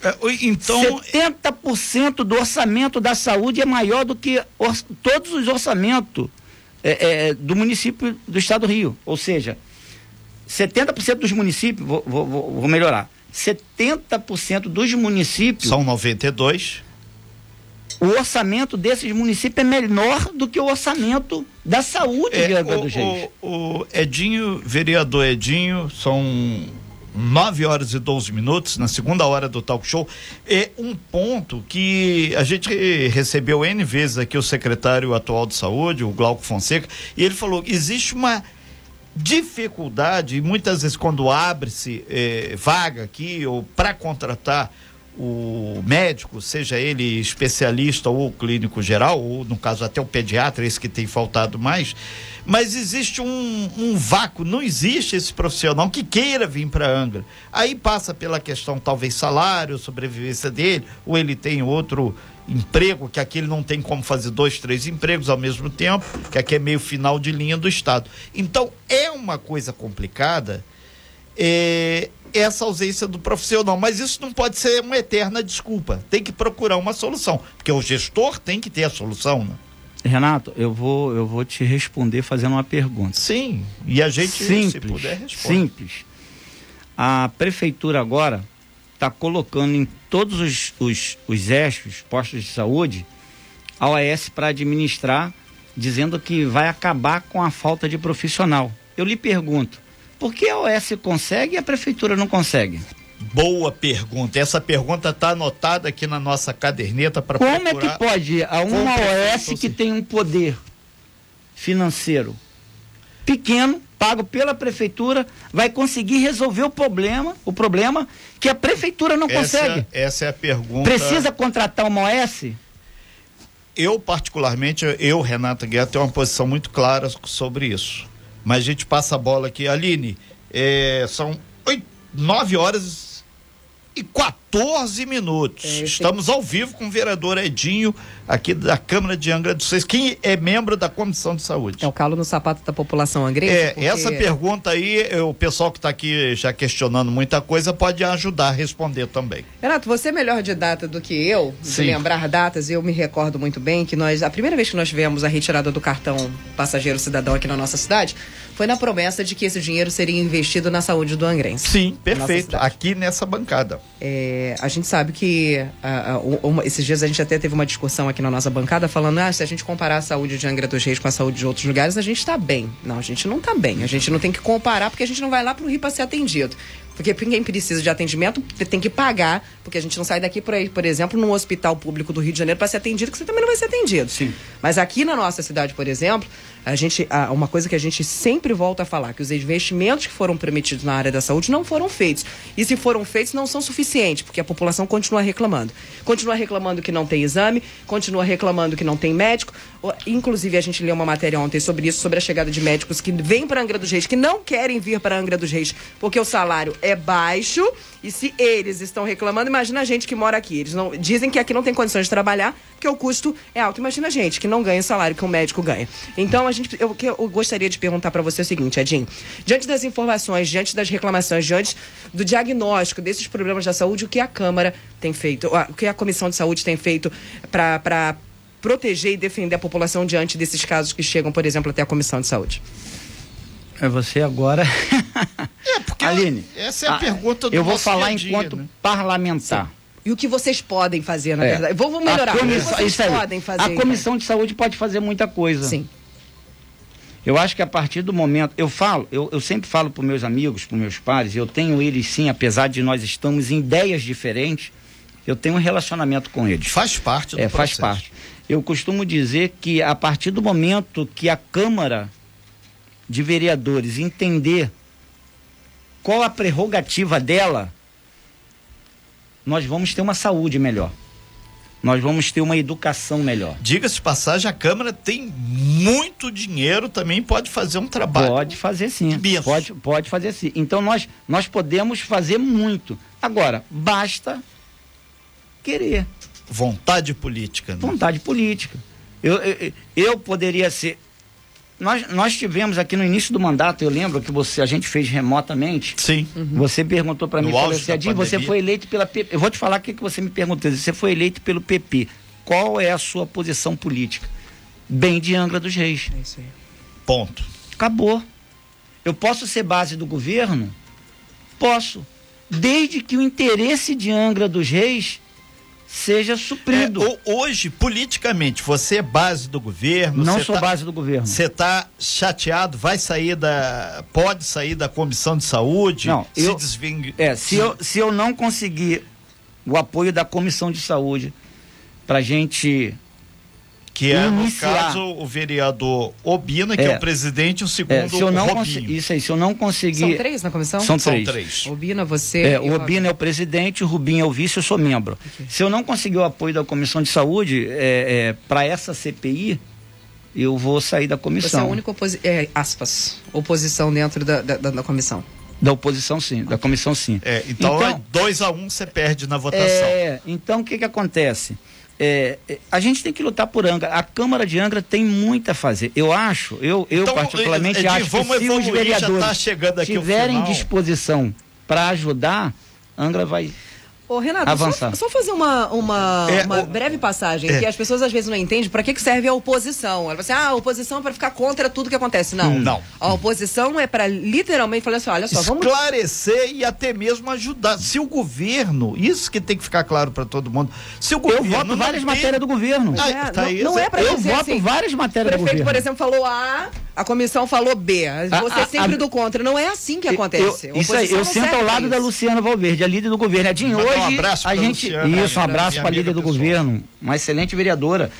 Speaker 3: É, então
Speaker 4: 70% do orçamento da saúde é maior do que or, todos os orçamentos é, é, do município do estado do Rio. Ou seja, 70% dos municípios, vou, vou, vou melhorar, 70% dos municípios.
Speaker 3: São 92.
Speaker 4: O orçamento desses municípios é menor do que o orçamento da saúde
Speaker 3: é,
Speaker 4: de Angra
Speaker 3: dos Reis. O, o Edinho, vereador Edinho, são 9 horas e 12 minutos, na segunda hora do talk show, é um ponto que a gente recebeu N vezes aqui o secretário atual de saúde, o Glauco Fonseca, e ele falou: existe uma dificuldade, muitas vezes quando abre-se eh, vaga aqui ou para contratar o médico, seja ele especialista ou clínico geral, ou no caso até o pediatra, esse que tem faltado mais, mas existe um, um vácuo, não existe esse profissional que queira vir para Angra. Aí passa pela questão, talvez, salário, sobrevivência dele, ou ele tem outro emprego, que aqui ele não tem como fazer dois, três empregos ao mesmo tempo, que aqui é meio final de linha do Estado. Então, é uma coisa complicada. É, essa ausência do profissional. Mas isso não pode ser uma eterna desculpa. Tem que procurar uma solução. Porque o gestor tem que ter a solução, né?
Speaker 4: Renato, eu vou, eu vou te responder fazendo uma pergunta.
Speaker 3: Sim, e a gente,
Speaker 4: simples, se puder, responde. Simples. A prefeitura agora está colocando em todos os, os, os postos de saúde, a OAS para administrar, dizendo que vai acabar com a falta de profissional. Eu lhe pergunto, por que a OS consegue e a prefeitura não consegue?
Speaker 3: Boa pergunta. Essa pergunta está anotada aqui na nossa caderneta para
Speaker 4: Como procurar... é que pode a uma OS que tem um poder financeiro pequeno, pago pela prefeitura, vai conseguir resolver o problema, o problema que a prefeitura não
Speaker 3: essa,
Speaker 4: consegue?
Speaker 3: Essa é a pergunta.
Speaker 4: Precisa contratar uma OS?
Speaker 3: Eu particularmente, eu Renata Guerra tenho uma posição muito clara sobre isso mas a gente passa a bola aqui. Aline, é, são oito, nove horas e 14 minutos. É, Estamos ao vivo com o vereador Edinho, aqui da Câmara de Angra dos Reis, quem é membro da Comissão de Saúde.
Speaker 2: É o calo no sapato da população angrense?
Speaker 3: É, porque... essa pergunta aí, o pessoal que está aqui já questionando muita coisa pode ajudar a responder também.
Speaker 2: Renato, você é melhor de data do que eu, de lembrar datas, eu me recordo muito bem que nós, a primeira vez que nós tivemos a retirada do cartão passageiro cidadão aqui na nossa cidade, foi na promessa de que esse dinheiro seria investido na saúde do angrense.
Speaker 3: Sim, perfeito, aqui nessa bancada.
Speaker 2: É, a gente sabe que esses dias a gente até teve uma discussão aqui na nossa bancada falando, ah, se a gente comparar a saúde de Angra dos Reis com a saúde de outros lugares, a gente está bem. Não, a gente não está bem. A gente não tem que comparar porque a gente não vai lá para o Rio para ser atendido. Porque quem precisa de atendimento tem que pagar, porque a gente não sai daqui, por, aí, por exemplo, num hospital público do Rio de Janeiro para ser atendido, que você também não vai ser atendido.
Speaker 3: Sim.
Speaker 2: Mas aqui na nossa cidade, por exemplo, a gente, uma coisa que a gente sempre volta a falar, que os investimentos que foram prometidos na área da saúde não foram feitos. E se foram feitos, não são suficientes, porque a população continua reclamando. Continua reclamando que não tem exame, continua reclamando que não tem médico. Inclusive, a gente leu uma matéria ontem sobre isso, sobre a chegada de médicos que vêm para Angra dos Reis, que não querem vir para Angra dos Reis, porque o salário é baixo. E se eles estão reclamando, imagina a gente que mora aqui. Eles não dizem que aqui não tem condições de trabalhar, porque o custo é alto. Imagina a gente que não ganha o salário que o médico ganha. Então, a gente, eu, eu gostaria de perguntar para você é o seguinte, Edinho. Diante das informações, diante das reclamações, diante do diagnóstico desses problemas da saúde, o que a Câmara tem feito, o que a Comissão de Saúde tem feito para proteger e defender a população diante desses casos que chegam, por exemplo, até a Comissão de Saúde?
Speaker 4: É você agora.
Speaker 3: É, porque Aline, essa é a, a pergunta do
Speaker 4: Eu vou falar dia, enquanto né? parlamentar. Sim.
Speaker 2: E o que vocês podem fazer, na é. verdade? Vamos melhorar. A comissão, o que vocês podem fazer?
Speaker 4: A Comissão então? de Saúde pode fazer muita coisa.
Speaker 2: Sim.
Speaker 4: Eu acho que a partir do momento. Eu falo, eu, eu sempre falo para meus amigos, para meus pares, eu tenho eles sim, apesar de nós estamos em ideias diferentes, eu tenho um relacionamento com eles.
Speaker 3: Faz parte do
Speaker 4: é,
Speaker 3: processo.
Speaker 4: Faz parte. Eu costumo dizer que a partir do momento que a Câmara de Vereadores entender qual a prerrogativa dela, nós vamos ter uma saúde melhor. Nós vamos ter uma educação melhor.
Speaker 3: Diga-se passagem, a Câmara tem muito dinheiro, também pode fazer um trabalho.
Speaker 4: Pode fazer sim. Pode, pode fazer sim. Então nós, nós podemos fazer muito. Agora, basta querer.
Speaker 3: Vontade política. Né?
Speaker 4: Vontade política. Eu, eu, eu poderia ser. Nós, nós tivemos aqui no início do mandato, eu lembro que você, a gente fez remotamente.
Speaker 3: Sim.
Speaker 4: Você perguntou para mim, falou assim, você foi eleito pela PP. Eu vou te falar o que, que você me perguntou. Você foi eleito pelo PP. Qual é a sua posição política? Bem de Angra dos Reis.
Speaker 2: É isso aí.
Speaker 3: Ponto.
Speaker 4: Acabou. Eu posso ser base do governo? Posso. Desde que o interesse de Angra dos Reis seja
Speaker 3: É,
Speaker 4: suprido.
Speaker 3: ho- hoje, politicamente, você é base do governo.
Speaker 4: Não sou
Speaker 3: tá-
Speaker 4: base do governo.
Speaker 3: Você está chateado, vai sair da. Pode sair da comissão de saúde?
Speaker 4: Não,
Speaker 3: se
Speaker 4: eu-
Speaker 3: desving-
Speaker 4: É, se eu, se eu não conseguir o apoio da comissão de saúde para gente
Speaker 3: Que é, no
Speaker 4: iniciar.
Speaker 3: caso, o vereador Obina, que é,
Speaker 4: É.
Speaker 3: o presidente, o segundo,
Speaker 4: é, se eu
Speaker 3: o
Speaker 4: não isso aí se eu não conseguir
Speaker 2: São três na comissão?
Speaker 4: São
Speaker 3: São
Speaker 4: três.
Speaker 3: três.
Speaker 2: Obina, você.
Speaker 4: É, o Obina é o presidente, o Rubinho é o vice, eu sou membro. Se eu não conseguir o apoio da comissão de saúde é, para essa CPI, eu vou sair da
Speaker 2: Você é
Speaker 4: comissão.
Speaker 2: a única oposi é, aspas, oposição dentro da, da, da- da comissão.
Speaker 4: Da oposição, sim. Da comissão, sim.
Speaker 3: É, então,
Speaker 4: Então-
Speaker 3: é 2 a 1 um, você perde na votação.
Speaker 4: É, então o que que acontece? É, é, a gente tem que lutar por Angra. A Câmara de Angra tem muito a fazer. Eu acho, eu, eu
Speaker 3: Então,
Speaker 4: particularmente
Speaker 3: Edinho,
Speaker 4: acho que se os
Speaker 3: evoluir, já
Speaker 4: vereadores
Speaker 3: tá chegando aqui o
Speaker 4: tiverem disposição para ajudar, Angra vai.
Speaker 2: Ô, Renato,
Speaker 4: Avançar.
Speaker 2: só, só fazer uma, uma,
Speaker 3: É,
Speaker 2: uma
Speaker 3: o-
Speaker 2: breve passagem,
Speaker 3: É.
Speaker 2: que as pessoas às vezes não entendem para que, que serve a oposição. Ela fala assim, ah, a oposição é para ficar contra tudo que acontece. Não.
Speaker 3: Não.
Speaker 2: A oposição é para literalmente falar assim, olha só, vamos
Speaker 3: Esclarecer e até mesmo ajudar. Se o governo, isso que tem que ficar claro para todo mundo. Se o
Speaker 4: Eu
Speaker 3: governo.
Speaker 4: voto
Speaker 3: não
Speaker 4: várias
Speaker 3: tem-
Speaker 4: matérias do governo.
Speaker 3: Ah,
Speaker 2: É,
Speaker 3: tá
Speaker 2: não,
Speaker 3: aí,
Speaker 2: não
Speaker 3: Zé.
Speaker 2: é pra
Speaker 4: Eu voto
Speaker 2: assim,
Speaker 4: várias
Speaker 2: O
Speaker 4: matérias do
Speaker 2: prefeito,
Speaker 4: governo.
Speaker 2: por exemplo, falou A, a comissão falou B. Você
Speaker 4: A-
Speaker 2: é sempre
Speaker 4: a-
Speaker 2: do contra. Não é assim que acontece.
Speaker 4: eu- isso aí, eu sento ao lado da
Speaker 2: Luciana.
Speaker 4: Valverde, a líder do governo. Edinho,
Speaker 3: Mandar um
Speaker 4: hoje
Speaker 3: abraço
Speaker 4: a gente.
Speaker 3: Luciana,
Speaker 4: isso, um abraço para a líder do
Speaker 3: pessoal.
Speaker 4: governo, uma excelente vereadora.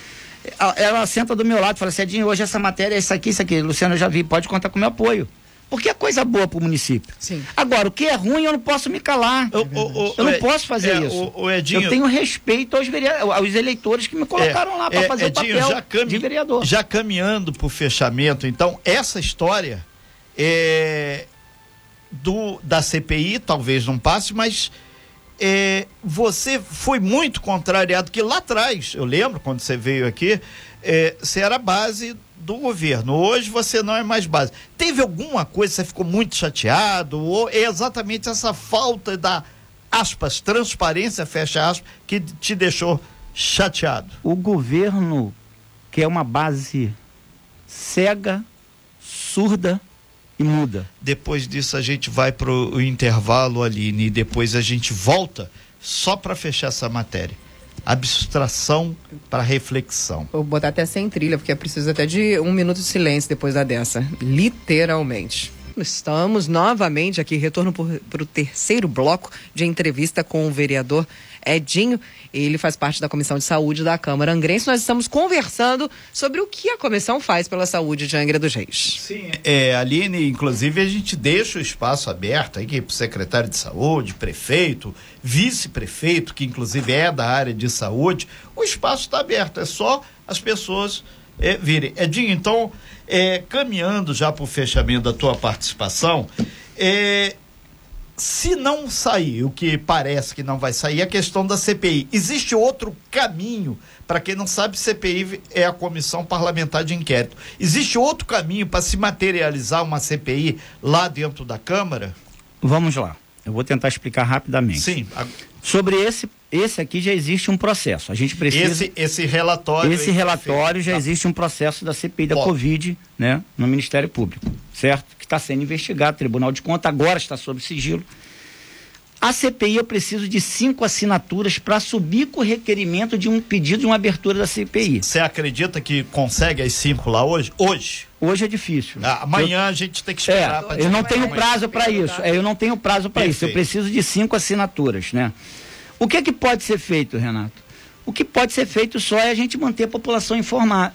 Speaker 4: Ela- Ela senta do meu lado e fala assim: Edinho, hoje essa matéria é isso aqui, isso aqui. Luciana, eu já vi, pode contar com o meu apoio. Porque é coisa boa para o município.
Speaker 2: Sim.
Speaker 4: Agora, o que é ruim, eu não posso me calar.
Speaker 3: O- o- o-
Speaker 4: Eu não
Speaker 3: é-
Speaker 4: posso fazer
Speaker 3: é,
Speaker 4: isso.
Speaker 3: O, o Edinho,
Speaker 4: eu tenho respeito aos, aos eleitores que me colocaram lá para
Speaker 3: é,
Speaker 4: fazer
Speaker 3: Edinho,
Speaker 4: o papel
Speaker 3: já cami-
Speaker 4: de vereador.
Speaker 3: Já caminhando para o fechamento, então, essa história é, do, da CPI talvez não passe, mas é, você foi muito contrariado, que lá atrás, eu lembro quando você veio aqui, é, você era base do governo. Hoje você não é mais base. Teve alguma coisa, você ficou muito chateado, ou é exatamente essa falta da, aspas, transparência, fecha aspas, que te deixou chateado?
Speaker 4: o governo que é uma base cega, surda e muda.
Speaker 3: Depois disso a gente vai para o intervalo, Aline, e depois a gente volta só para fechar essa matéria. Abstração para reflexão.
Speaker 2: Vou botar até sem trilha, porque é preciso até de um minuto de silêncio depois da dessa. Literalmente. Estamos novamente aqui, retorno para o terceiro bloco de entrevista com o vereador Edinho. Ele faz parte da Comissão de Saúde da Câmara Angrense. Nós estamos conversando sobre o que a comissão faz pela saúde de Angra dos Reis.
Speaker 3: Sim, é, Aline, inclusive a gente deixa o espaço aberto aí para o secretário de saúde, prefeito, vice-prefeito, que inclusive é da área de saúde. O espaço está aberto, é só as pessoas é, virem. Edinho, então, é, caminhando já para o fechamento da tua participação, é, se não sair, o que parece que não vai sair, é a questão da CPI. Existe outro caminho, para quem não sabe, CPI é a Comissão Parlamentar de Inquérito. Existe outro caminho para se materializar uma CPI lá dentro da Câmara?
Speaker 4: Vamos lá. Eu vou tentar explicar rapidamente.
Speaker 3: Sim.
Speaker 4: Sobre esse, esse aqui já existe um processo. A gente precisa.
Speaker 3: Esse, esse relatório.
Speaker 4: Esse relatório já
Speaker 3: feito.
Speaker 4: existe um processo da CPI da. Covid, né, no Ministério Público, certo? Está sendo investigado, Tribunal de Contas agora está sob sigilo. A CPI eu preciso de cinco assinaturas para subir com o requerimento de um pedido de uma abertura da CPI.
Speaker 3: Você acredita que consegue as cinco lá hoje? Hoje.
Speaker 4: Hoje é difícil.
Speaker 3: Ah, amanhã a gente tem que
Speaker 4: É,
Speaker 3: esperar. pra
Speaker 4: eu não tenho prazo para isso. É, eu não tenho prazo para isso. Eu preciso de cinco assinaturas, né? O que é que pode ser feito, Renato? O que pode ser feito só é a gente manter a população informada,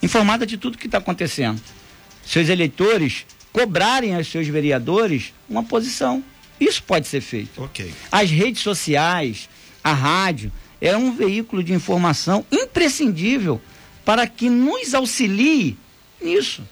Speaker 4: informada de tudo que está acontecendo. Seus eleitores cobrarem aos seus vereadores uma posição. Isso pode ser feito.
Speaker 3: Ok.
Speaker 4: As redes sociais, a rádio, é um veículo de informação imprescindível para que nos auxilie nisso.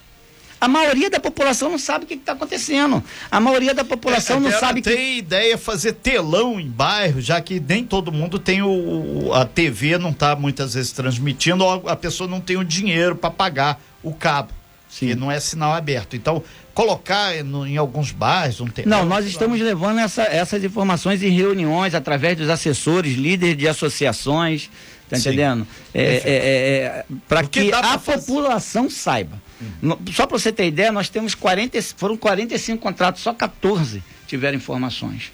Speaker 4: A maioria da população não sabe o que está acontecendo. A maioria da população
Speaker 3: É,
Speaker 4: não
Speaker 3: ela
Speaker 4: sabe
Speaker 3: tem
Speaker 4: que.
Speaker 3: ideia fazer telão em bairro, já que nem todo mundo tem o, a TV não está muitas vezes transmitindo, ou a pessoa não tem o dinheiro para pagar o cabo, que não é sinal aberto. Então, colocar no- em alguns bairros um telão.
Speaker 4: Não, nós estamos levando essa- essas informações em reuniões através dos assessores, líderes de associações, tá
Speaker 3: Sim.
Speaker 4: entendendo? É, para
Speaker 3: Porque
Speaker 4: que
Speaker 3: dá pra
Speaker 4: a
Speaker 3: fazer.
Speaker 4: população saiba. No- Só para você ter ideia, nós temos 40, foram 45 contratos, só 14 tiveram informações.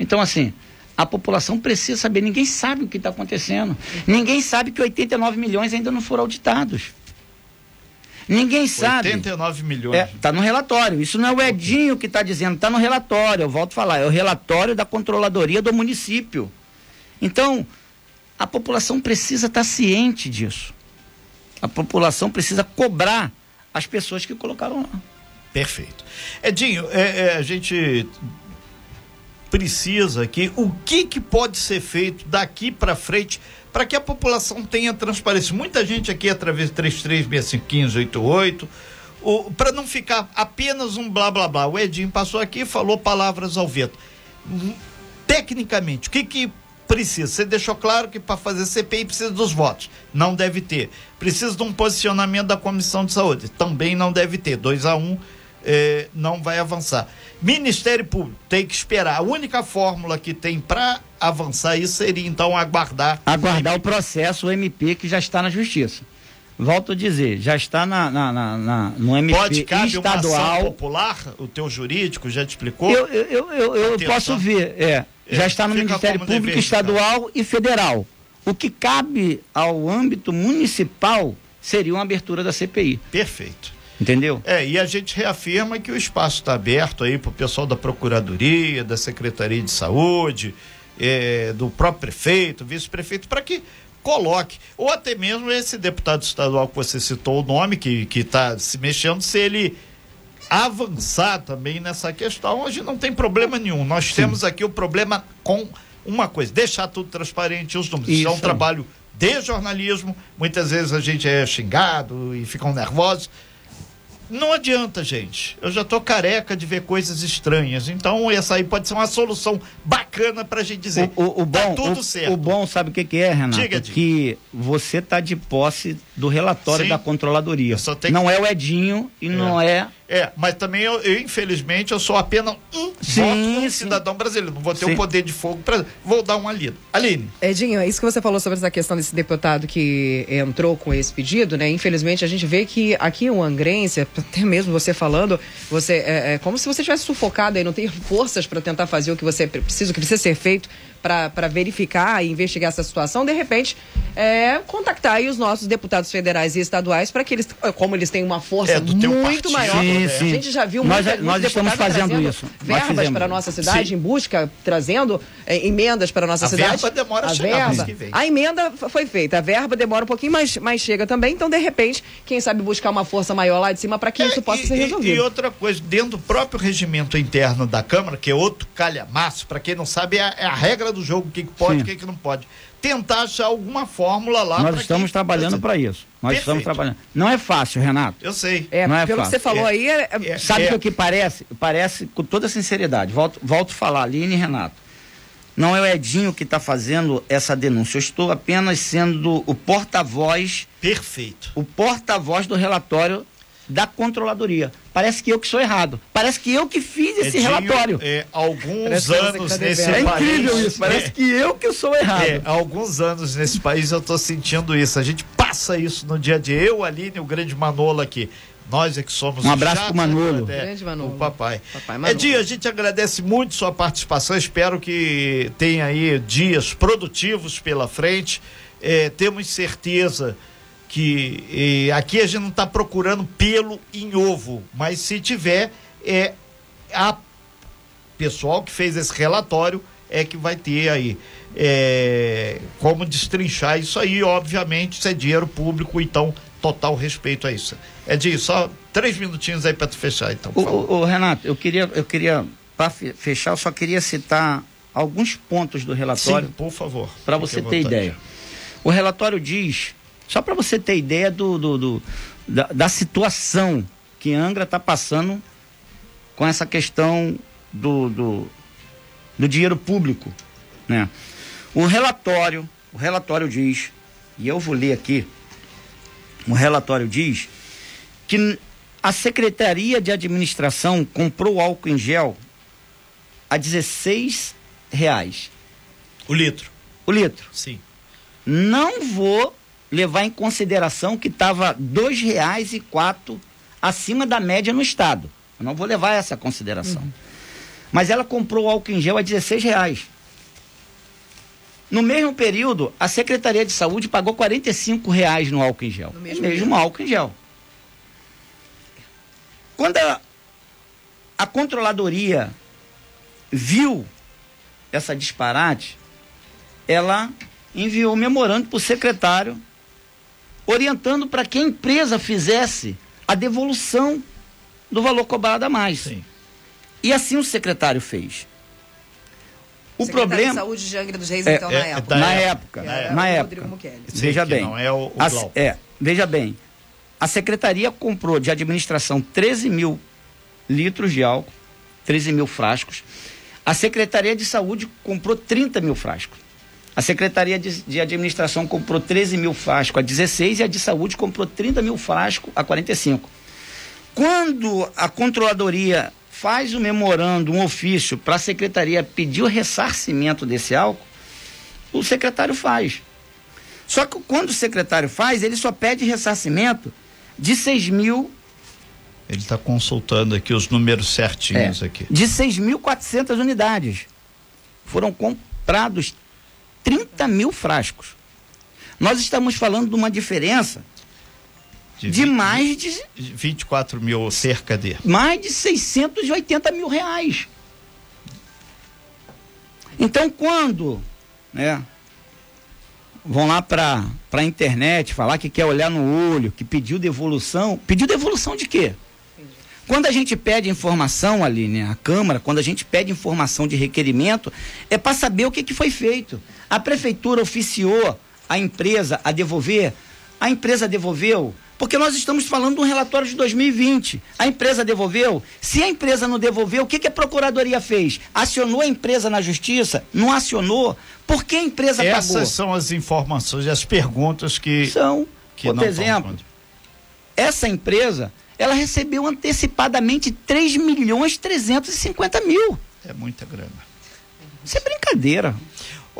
Speaker 4: Então, assim, a população precisa saber. Ninguém sabe o que está acontecendo. Ninguém sabe que 89 milhões ainda não foram auditados. Ninguém sabe.
Speaker 3: 89 milhões.
Speaker 4: É, tá no relatório. Isso não é o Edinho que está dizendo, está no relatório. Eu volto a falar, é o relatório da controladoria do município. Então, a população precisa estar ciente disso. A população precisa cobrar as pessoas que colocaram lá.
Speaker 3: Perfeito. Edinho, é, é, a gente precisa aqui, o que, que pode ser feito daqui para frente para que a população tenha transparência? Muita gente aqui, através de 33651588, para não ficar apenas um blá blá blá. O Edinho passou aqui e falou palavras ao vento. Hum, Tecnicamente, o que que precisa? Você deixou claro que para fazer CPI precisa dos votos. Não deve ter. Precisa de um posicionamento da Comissão de Saúde. Também não deve ter. 2 a 1 um, eh, não vai avançar. Ministério Público tem que esperar. A única fórmula que tem para avançar isso seria então aguardar.
Speaker 4: Aguardar o processo, o MP, que já está na justiça. Volto a dizer, já está na, na- na- na- no MP
Speaker 3: Pode cabe uma ação
Speaker 4: estadual.
Speaker 3: popular? O teu jurídico já te explicou?
Speaker 4: Eu, eu, eu, eu- eu posso ver, é.
Speaker 3: É,
Speaker 4: Já está no Ministério Público
Speaker 3: dever,
Speaker 4: Estadual e Federal. O que cabe ao âmbito municipal seria uma abertura da CPI.
Speaker 3: Perfeito.
Speaker 4: Entendeu?
Speaker 3: É, e a gente reafirma que o espaço está aberto aí para o pessoal da Procuradoria, da Secretaria de Saúde, é, do próprio prefeito, vice-prefeito, para que coloque, ou até mesmo esse deputado estadual que você citou o nome, que está se mexendo, se ele avançar também nessa questão, gente não tem problema nenhum. Nós temos aqui o problema com uma coisa, deixar tudo transparente os números. Isso, é um
Speaker 4: Isso.
Speaker 3: trabalho de jornalismo, muitas vezes a gente é xingado e ficam nervosos. Não adianta, gente. Eu já tô careca de ver coisas estranhas. Então, essa aí pode ser uma solução bacana pra gente dizer.
Speaker 4: O, o- o
Speaker 3: tá
Speaker 4: bom,
Speaker 3: tudo
Speaker 4: o,
Speaker 3: certo.
Speaker 4: o bom, sabe o que, que é, Renato?
Speaker 3: Diga, diga.
Speaker 4: que você está de posse do relatório
Speaker 3: Sim.
Speaker 4: da controladoria. Não
Speaker 3: que-
Speaker 4: é o Edinho e não é.
Speaker 3: É, mas também eu, eu, infelizmente, eu sou apenas um
Speaker 4: Sim,
Speaker 3: voto um
Speaker 4: sim.
Speaker 3: cidadão brasileiro. Não vou ter o poder de fogo para. Vou dar uma lida. Aline.
Speaker 2: Edinho, isso que você falou sobre essa questão desse deputado que entrou com esse pedido, né? Infelizmente, a gente vê que aqui o Angrense, até mesmo você falando, você é, é como se você tivesse sufocado aí, não tem forças para tentar fazer o que você precisa, o que precisa ser feito para verificar e investigar essa situação. De repente, é, contactar aí os nossos deputados federais e estaduais para que eles, como eles têm uma força
Speaker 3: É,
Speaker 2: muito maior.
Speaker 3: Sim,
Speaker 2: a gente já viu
Speaker 4: Nós-
Speaker 2: muita-
Speaker 4: nós estamos fazendo isso.
Speaker 2: Verbas para a nossa cidade,
Speaker 3: Sim.
Speaker 2: em busca, trazendo emendas para a nossa
Speaker 3: A
Speaker 2: cidade.
Speaker 3: verba demora a
Speaker 2: a
Speaker 3: chegar mês
Speaker 2: verba,
Speaker 3: que vem.
Speaker 2: A emenda foi feita, a verba demora um pouquinho, mas, mas chega também. Então, de repente, quem sabe buscar uma força maior lá de cima para que isso
Speaker 3: É,
Speaker 2: possa
Speaker 3: e,
Speaker 2: ser resolvido.
Speaker 3: E outra coisa, dentro do próprio regimento interno da Câmara, que é outro calhamaço, para quem não sabe, é a, é a regra do jogo, o que, que pode e
Speaker 4: Sim.
Speaker 3: o que, que não pode. Tentar achar alguma fórmula lá.
Speaker 4: Nós estamos
Speaker 3: que-
Speaker 4: trabalhando para isso. Nós
Speaker 3: Perfeito.
Speaker 4: estamos trabalhando. Não é fácil, Renato.
Speaker 3: Eu sei.
Speaker 2: É,
Speaker 4: não é
Speaker 2: pelo que
Speaker 4: fácil.
Speaker 2: você falou
Speaker 3: É.
Speaker 2: aí, é- é-
Speaker 3: É.
Speaker 4: Sabe o que parece? Parece, com toda sinceridade, volto, volto a falar, Aline e Renato. Não é o Edinho que está fazendo essa denúncia. Eu estou apenas sendo o porta-voz,
Speaker 3: Perfeito.
Speaker 4: o porta-voz do relatório da controladoria. Parece que eu que sou errado. Parece que eu que fiz esse
Speaker 3: Edinho,
Speaker 4: relatório.
Speaker 3: É, alguns
Speaker 2: Parece
Speaker 3: anos
Speaker 2: tá
Speaker 3: nesse.
Speaker 4: É
Speaker 3: país.
Speaker 4: incrível isso. Parece
Speaker 3: é,
Speaker 4: que eu que sou errado.
Speaker 3: é, há alguns anos nesse país eu estou sentindo isso. A gente passa isso no dia a dia. Eu, Aline, o grande Manolo aqui. Nós é que somos
Speaker 4: Um abraço
Speaker 3: chatos,
Speaker 4: pro Manolo.
Speaker 3: né?
Speaker 2: Grande Manolo.
Speaker 3: O papai.
Speaker 2: Papai Manolo.
Speaker 3: Edinho, a gente agradece muito sua participação. Espero que tenha aí dias produtivos pela frente. É, temos certeza que aqui a gente não está procurando pelo em ovo, mas se tiver, é a pessoal que fez esse relatório é que vai ter aí é, como destrinchar isso aí, obviamente, isso é dinheiro público, então total respeito a isso. Edinho, só três minutinhos aí para tu fechar, então,
Speaker 4: o- o Renato, eu queria, eu queria para fechar, eu só queria citar alguns pontos do relatório.
Speaker 3: Sim, por favor.
Speaker 4: Para você ter ideia. O relatório diz, só para você ter ideia do, do, do da, da, situação que Angra está passando com essa questão do, do, do dinheiro público, né? O relatório, o relatório diz, e eu vou ler aqui, o relatório diz que a Secretaria de Administração comprou álcool em gel a 16 reais.
Speaker 3: O litro.
Speaker 4: O litro.
Speaker 3: Sim.
Speaker 4: Não vou levar em consideração que estava dois reais e quatro acima da média no estado. Eu não vou levar essa consideração. Uhum. Mas ela comprou álcool em gel a 16 reais. No mesmo período, a Secretaria de Saúde pagou 45 reais no álcool em gel. No mesmo, mesmo álcool em gel. Quando a, a controladoria viu essa disparate, ela enviou um memorando para o secretário, orientando para que a empresa fizesse a devolução do valor cobrado a mais. Sim. E assim o secretário fez.
Speaker 2: O Secretário problema. De saúde de Angra dos Reis, é, então, é, na época.
Speaker 4: Na época. Na, na época. Veja bem. Não é o, o a, é, veja bem. A secretaria comprou de administração 13 mil litros de álcool, 13 mil frascos. A Secretaria de Saúde comprou 30 mil frascos. A Secretaria de, de, Administração comprou 13 mil frascos a 16 e a de Saúde comprou 30 mil frascos a 45. Quando a Controladoria faz o um memorando, um ofício para a Secretaria pedir o ressarcimento desse álcool, o secretário faz. Só que quando o secretário faz, ele só pede ressarcimento de 6 mil
Speaker 3: ele está consultando aqui os números certinhos é, aqui.
Speaker 4: De 6.400 unidades. Foram comprados 30 mil frascos. Nós estamos falando de uma diferença de, de 20, mais de.
Speaker 3: 24 mil, cerca de.
Speaker 4: Mais de 680 mil reais. Então, quando né, vão lá para a internet falar que quer olhar no olho, que pediu devolução, pediu devolução de quê? Quando a gente pede informação ali, né, a Câmara, quando a gente pede informação de requerimento, é para saber o que, que foi feito. A prefeitura oficiou a empresa a devolver, a empresa devolveu, porque nós estamos falando de um relatório de 2020. A empresa devolveu? Se a empresa não devolveu, o que, que a procuradoria fez? Acionou a empresa na justiça? Não acionou? Por que a empresa
Speaker 3: Essas
Speaker 4: pagou?
Speaker 3: Essas são as informações, as perguntas que.
Speaker 4: São. Que Por exemplo, essa empresa ela recebeu antecipadamente 3 milhões 350 mil.
Speaker 3: É muita grana.
Speaker 4: Isso é brincadeira.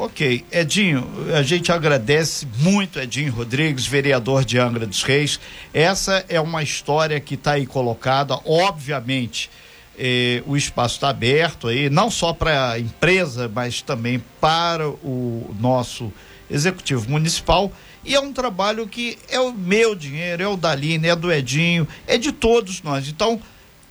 Speaker 3: Ok, Edinho, a gente agradece muito Edinho Rodrigues, vereador de Angra dos Reis. Essa é uma história que está aí colocada, obviamente. Eh, o espaço está aberto aí, não só para a empresa, mas também para o nosso executivo municipal. E é um trabalho que é o meu dinheiro, é o da é do Edinho, é de todos nós. Então,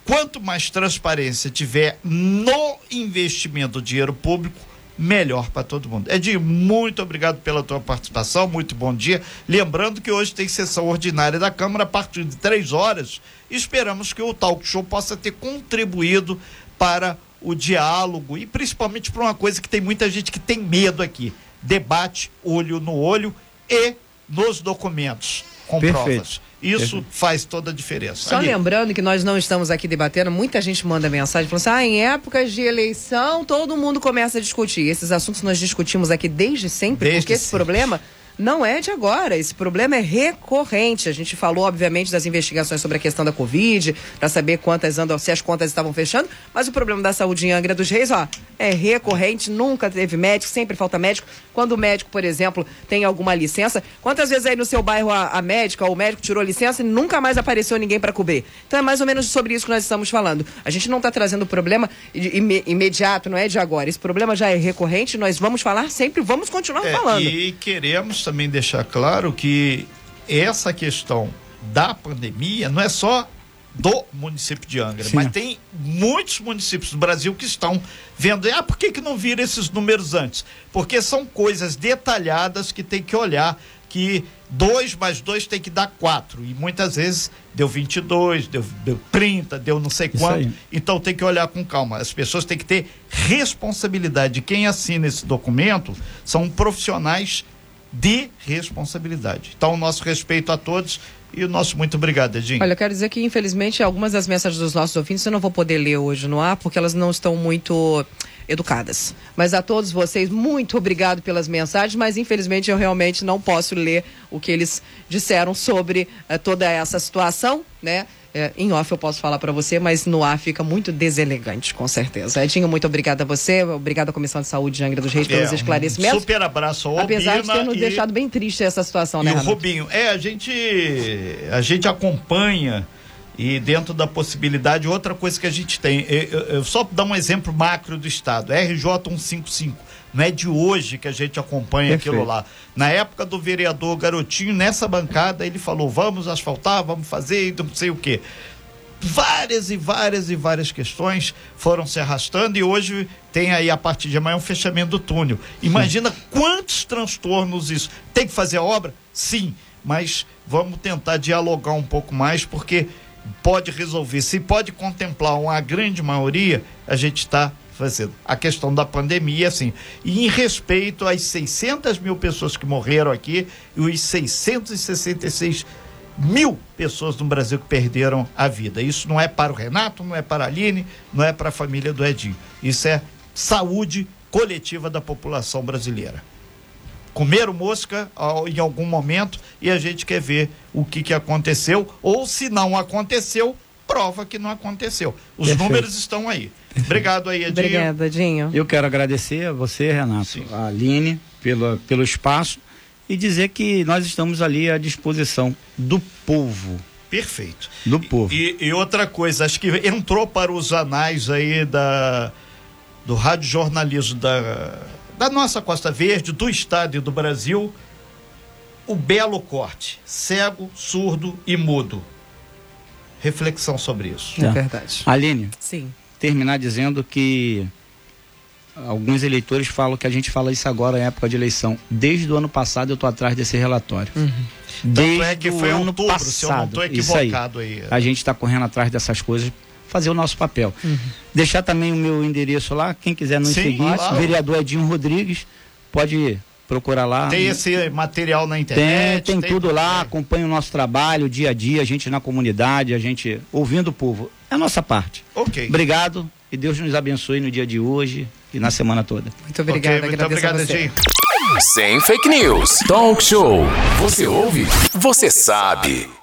Speaker 3: quanto mais transparência tiver no investimento do dinheiro público, melhor para todo mundo. Edinho, muito obrigado pela tua participação, muito bom dia. Lembrando que hoje tem sessão ordinária da Câmara a partir de três horas. Esperamos que o Talk Show possa ter contribuído para o diálogo e principalmente para uma coisa que tem muita gente que tem medo aqui: debate olho no olho e nos documentos com Perfeito. provas. Isso faz toda a diferença.
Speaker 2: Só Ali. lembrando que nós não estamos aqui debatendo, muita gente manda mensagem falando assim: ah, em épocas de eleição todo mundo começa a discutir. Esses assuntos nós discutimos aqui desde sempre, desde porque esse sempre. problema não é de agora. Esse problema é recorrente. A gente falou, obviamente, das investigações sobre a questão da Covid, para saber quantas andam, se as contas estavam fechando, mas o problema da saúde em Angra dos Reis, ó, é recorrente, nunca teve médico, sempre falta médico. Quando o médico, por exemplo, tem alguma licença, quantas vezes aí no seu bairro a, a médica ou o médico tirou licença e nunca mais apareceu ninguém para cobrir? Então é mais ou menos sobre isso que nós estamos falando. A gente não está trazendo o problema imediato, não é de agora. Esse problema já é recorrente, nós vamos falar sempre, vamos continuar é, falando.
Speaker 3: E queremos também deixar claro que essa questão da pandemia não é só do município de Angra, Sim. mas tem muitos municípios do Brasil que estão vendo, ah, por que, que não vira esses números antes? Porque são coisas detalhadas que tem que olhar que 2 mais 2 tem que dar 4. E muitas vezes deu 22, deu, deu 30, deu não sei quanto. Então tem que olhar com calma. As pessoas têm que ter responsabilidade. Quem assina esse documento são profissionais de responsabilidade. Então, o nosso respeito a todos e o nosso muito obrigado, Edinho.
Speaker 2: Olha, eu quero dizer que, infelizmente, algumas das mensagens dos nossos ouvintes eu não vou poder ler hoje no ar, porque elas não estão muito educadas. Mas a todos vocês, muito obrigado pelas mensagens, mas infelizmente eu realmente não posso ler o que eles disseram sobre uh, toda essa situação, né? É, em off eu posso falar para você, mas no ar fica muito deselegante, com certeza. Edinho, muito obrigada a você, obrigada à Comissão de Saúde de Angra dos Reis pelos é, esclarecimentos.
Speaker 3: Um super abraço ao
Speaker 2: Apesar de ter nos e... deixado bem triste essa situação, né,
Speaker 3: E o Rubinho, é, a gente, a gente acompanha e dentro da possibilidade, outra coisa que a gente tem, eu, eu só dar um exemplo macro do estado, RJ 155. Não é de hoje que a gente acompanha Perfeito. aquilo lá. Na época do vereador Garotinho, nessa bancada, ele falou: vamos asfaltar, vamos fazer, não sei o quê. Várias e várias e várias questões foram se arrastando e hoje tem aí a partir de amanhã um fechamento do túnel. Imagina Sim. quantos transtornos isso. Tem que fazer a obra? Sim, mas vamos tentar dialogar um pouco mais, porque pode resolver, se pode contemplar uma grande maioria, a gente está fazendo. A questão da pandemia, assim. E em respeito às 600 mil pessoas que morreram aqui e os 666 mil pessoas no Brasil que perderam a vida. Isso não é para o Renato, não é para a Aline, não é para a família do Edinho. Isso é saúde coletiva da população brasileira comeram mosca em algum momento e a gente quer ver o que, que aconteceu, ou se não aconteceu, prova que não aconteceu. Os Perfeito. números estão aí. Obrigado aí, Edinho.
Speaker 2: Obrigada, Edinho.
Speaker 4: Eu quero agradecer a você, Renato, Sim. a Aline, pelo, pelo espaço e dizer que nós estamos ali à disposição do povo.
Speaker 3: Perfeito.
Speaker 4: Do povo.
Speaker 3: E, e outra coisa, acho que entrou para os anais aí da, do rádio jornalismo da da nossa Costa Verde, do Estado e do Brasil, o belo corte: cego, surdo e mudo. Reflexão sobre isso.
Speaker 2: É verdade.
Speaker 4: Aline.
Speaker 2: Sim.
Speaker 4: Terminar dizendo que alguns eleitores falam que a gente fala isso agora em época de eleição. Desde o ano passado eu estou atrás desse relatório. Uhum.
Speaker 3: Desde é que foi o ano outubro, passado. Se eu não estou equivocado aí. aí.
Speaker 4: A gente está correndo atrás dessas coisas fazer o nosso papel. Uhum. Deixar também o meu endereço lá, quem quiser nos Sim, seguir, claro. vereador Edinho Rodrigues, pode procurar lá.
Speaker 3: Tem esse material na internet?
Speaker 4: Tem, tem, tem tudo lá, acompanha o nosso trabalho, dia a dia, a gente na comunidade, a gente ouvindo o povo. É a nossa parte.
Speaker 3: Ok.
Speaker 4: Obrigado e Deus nos abençoe no dia de hoje e na semana toda.
Speaker 2: Muito obrigada, okay, muito obrigado,
Speaker 1: Edinho. Sem fake news. Talk show. Você ouve? Você sabe.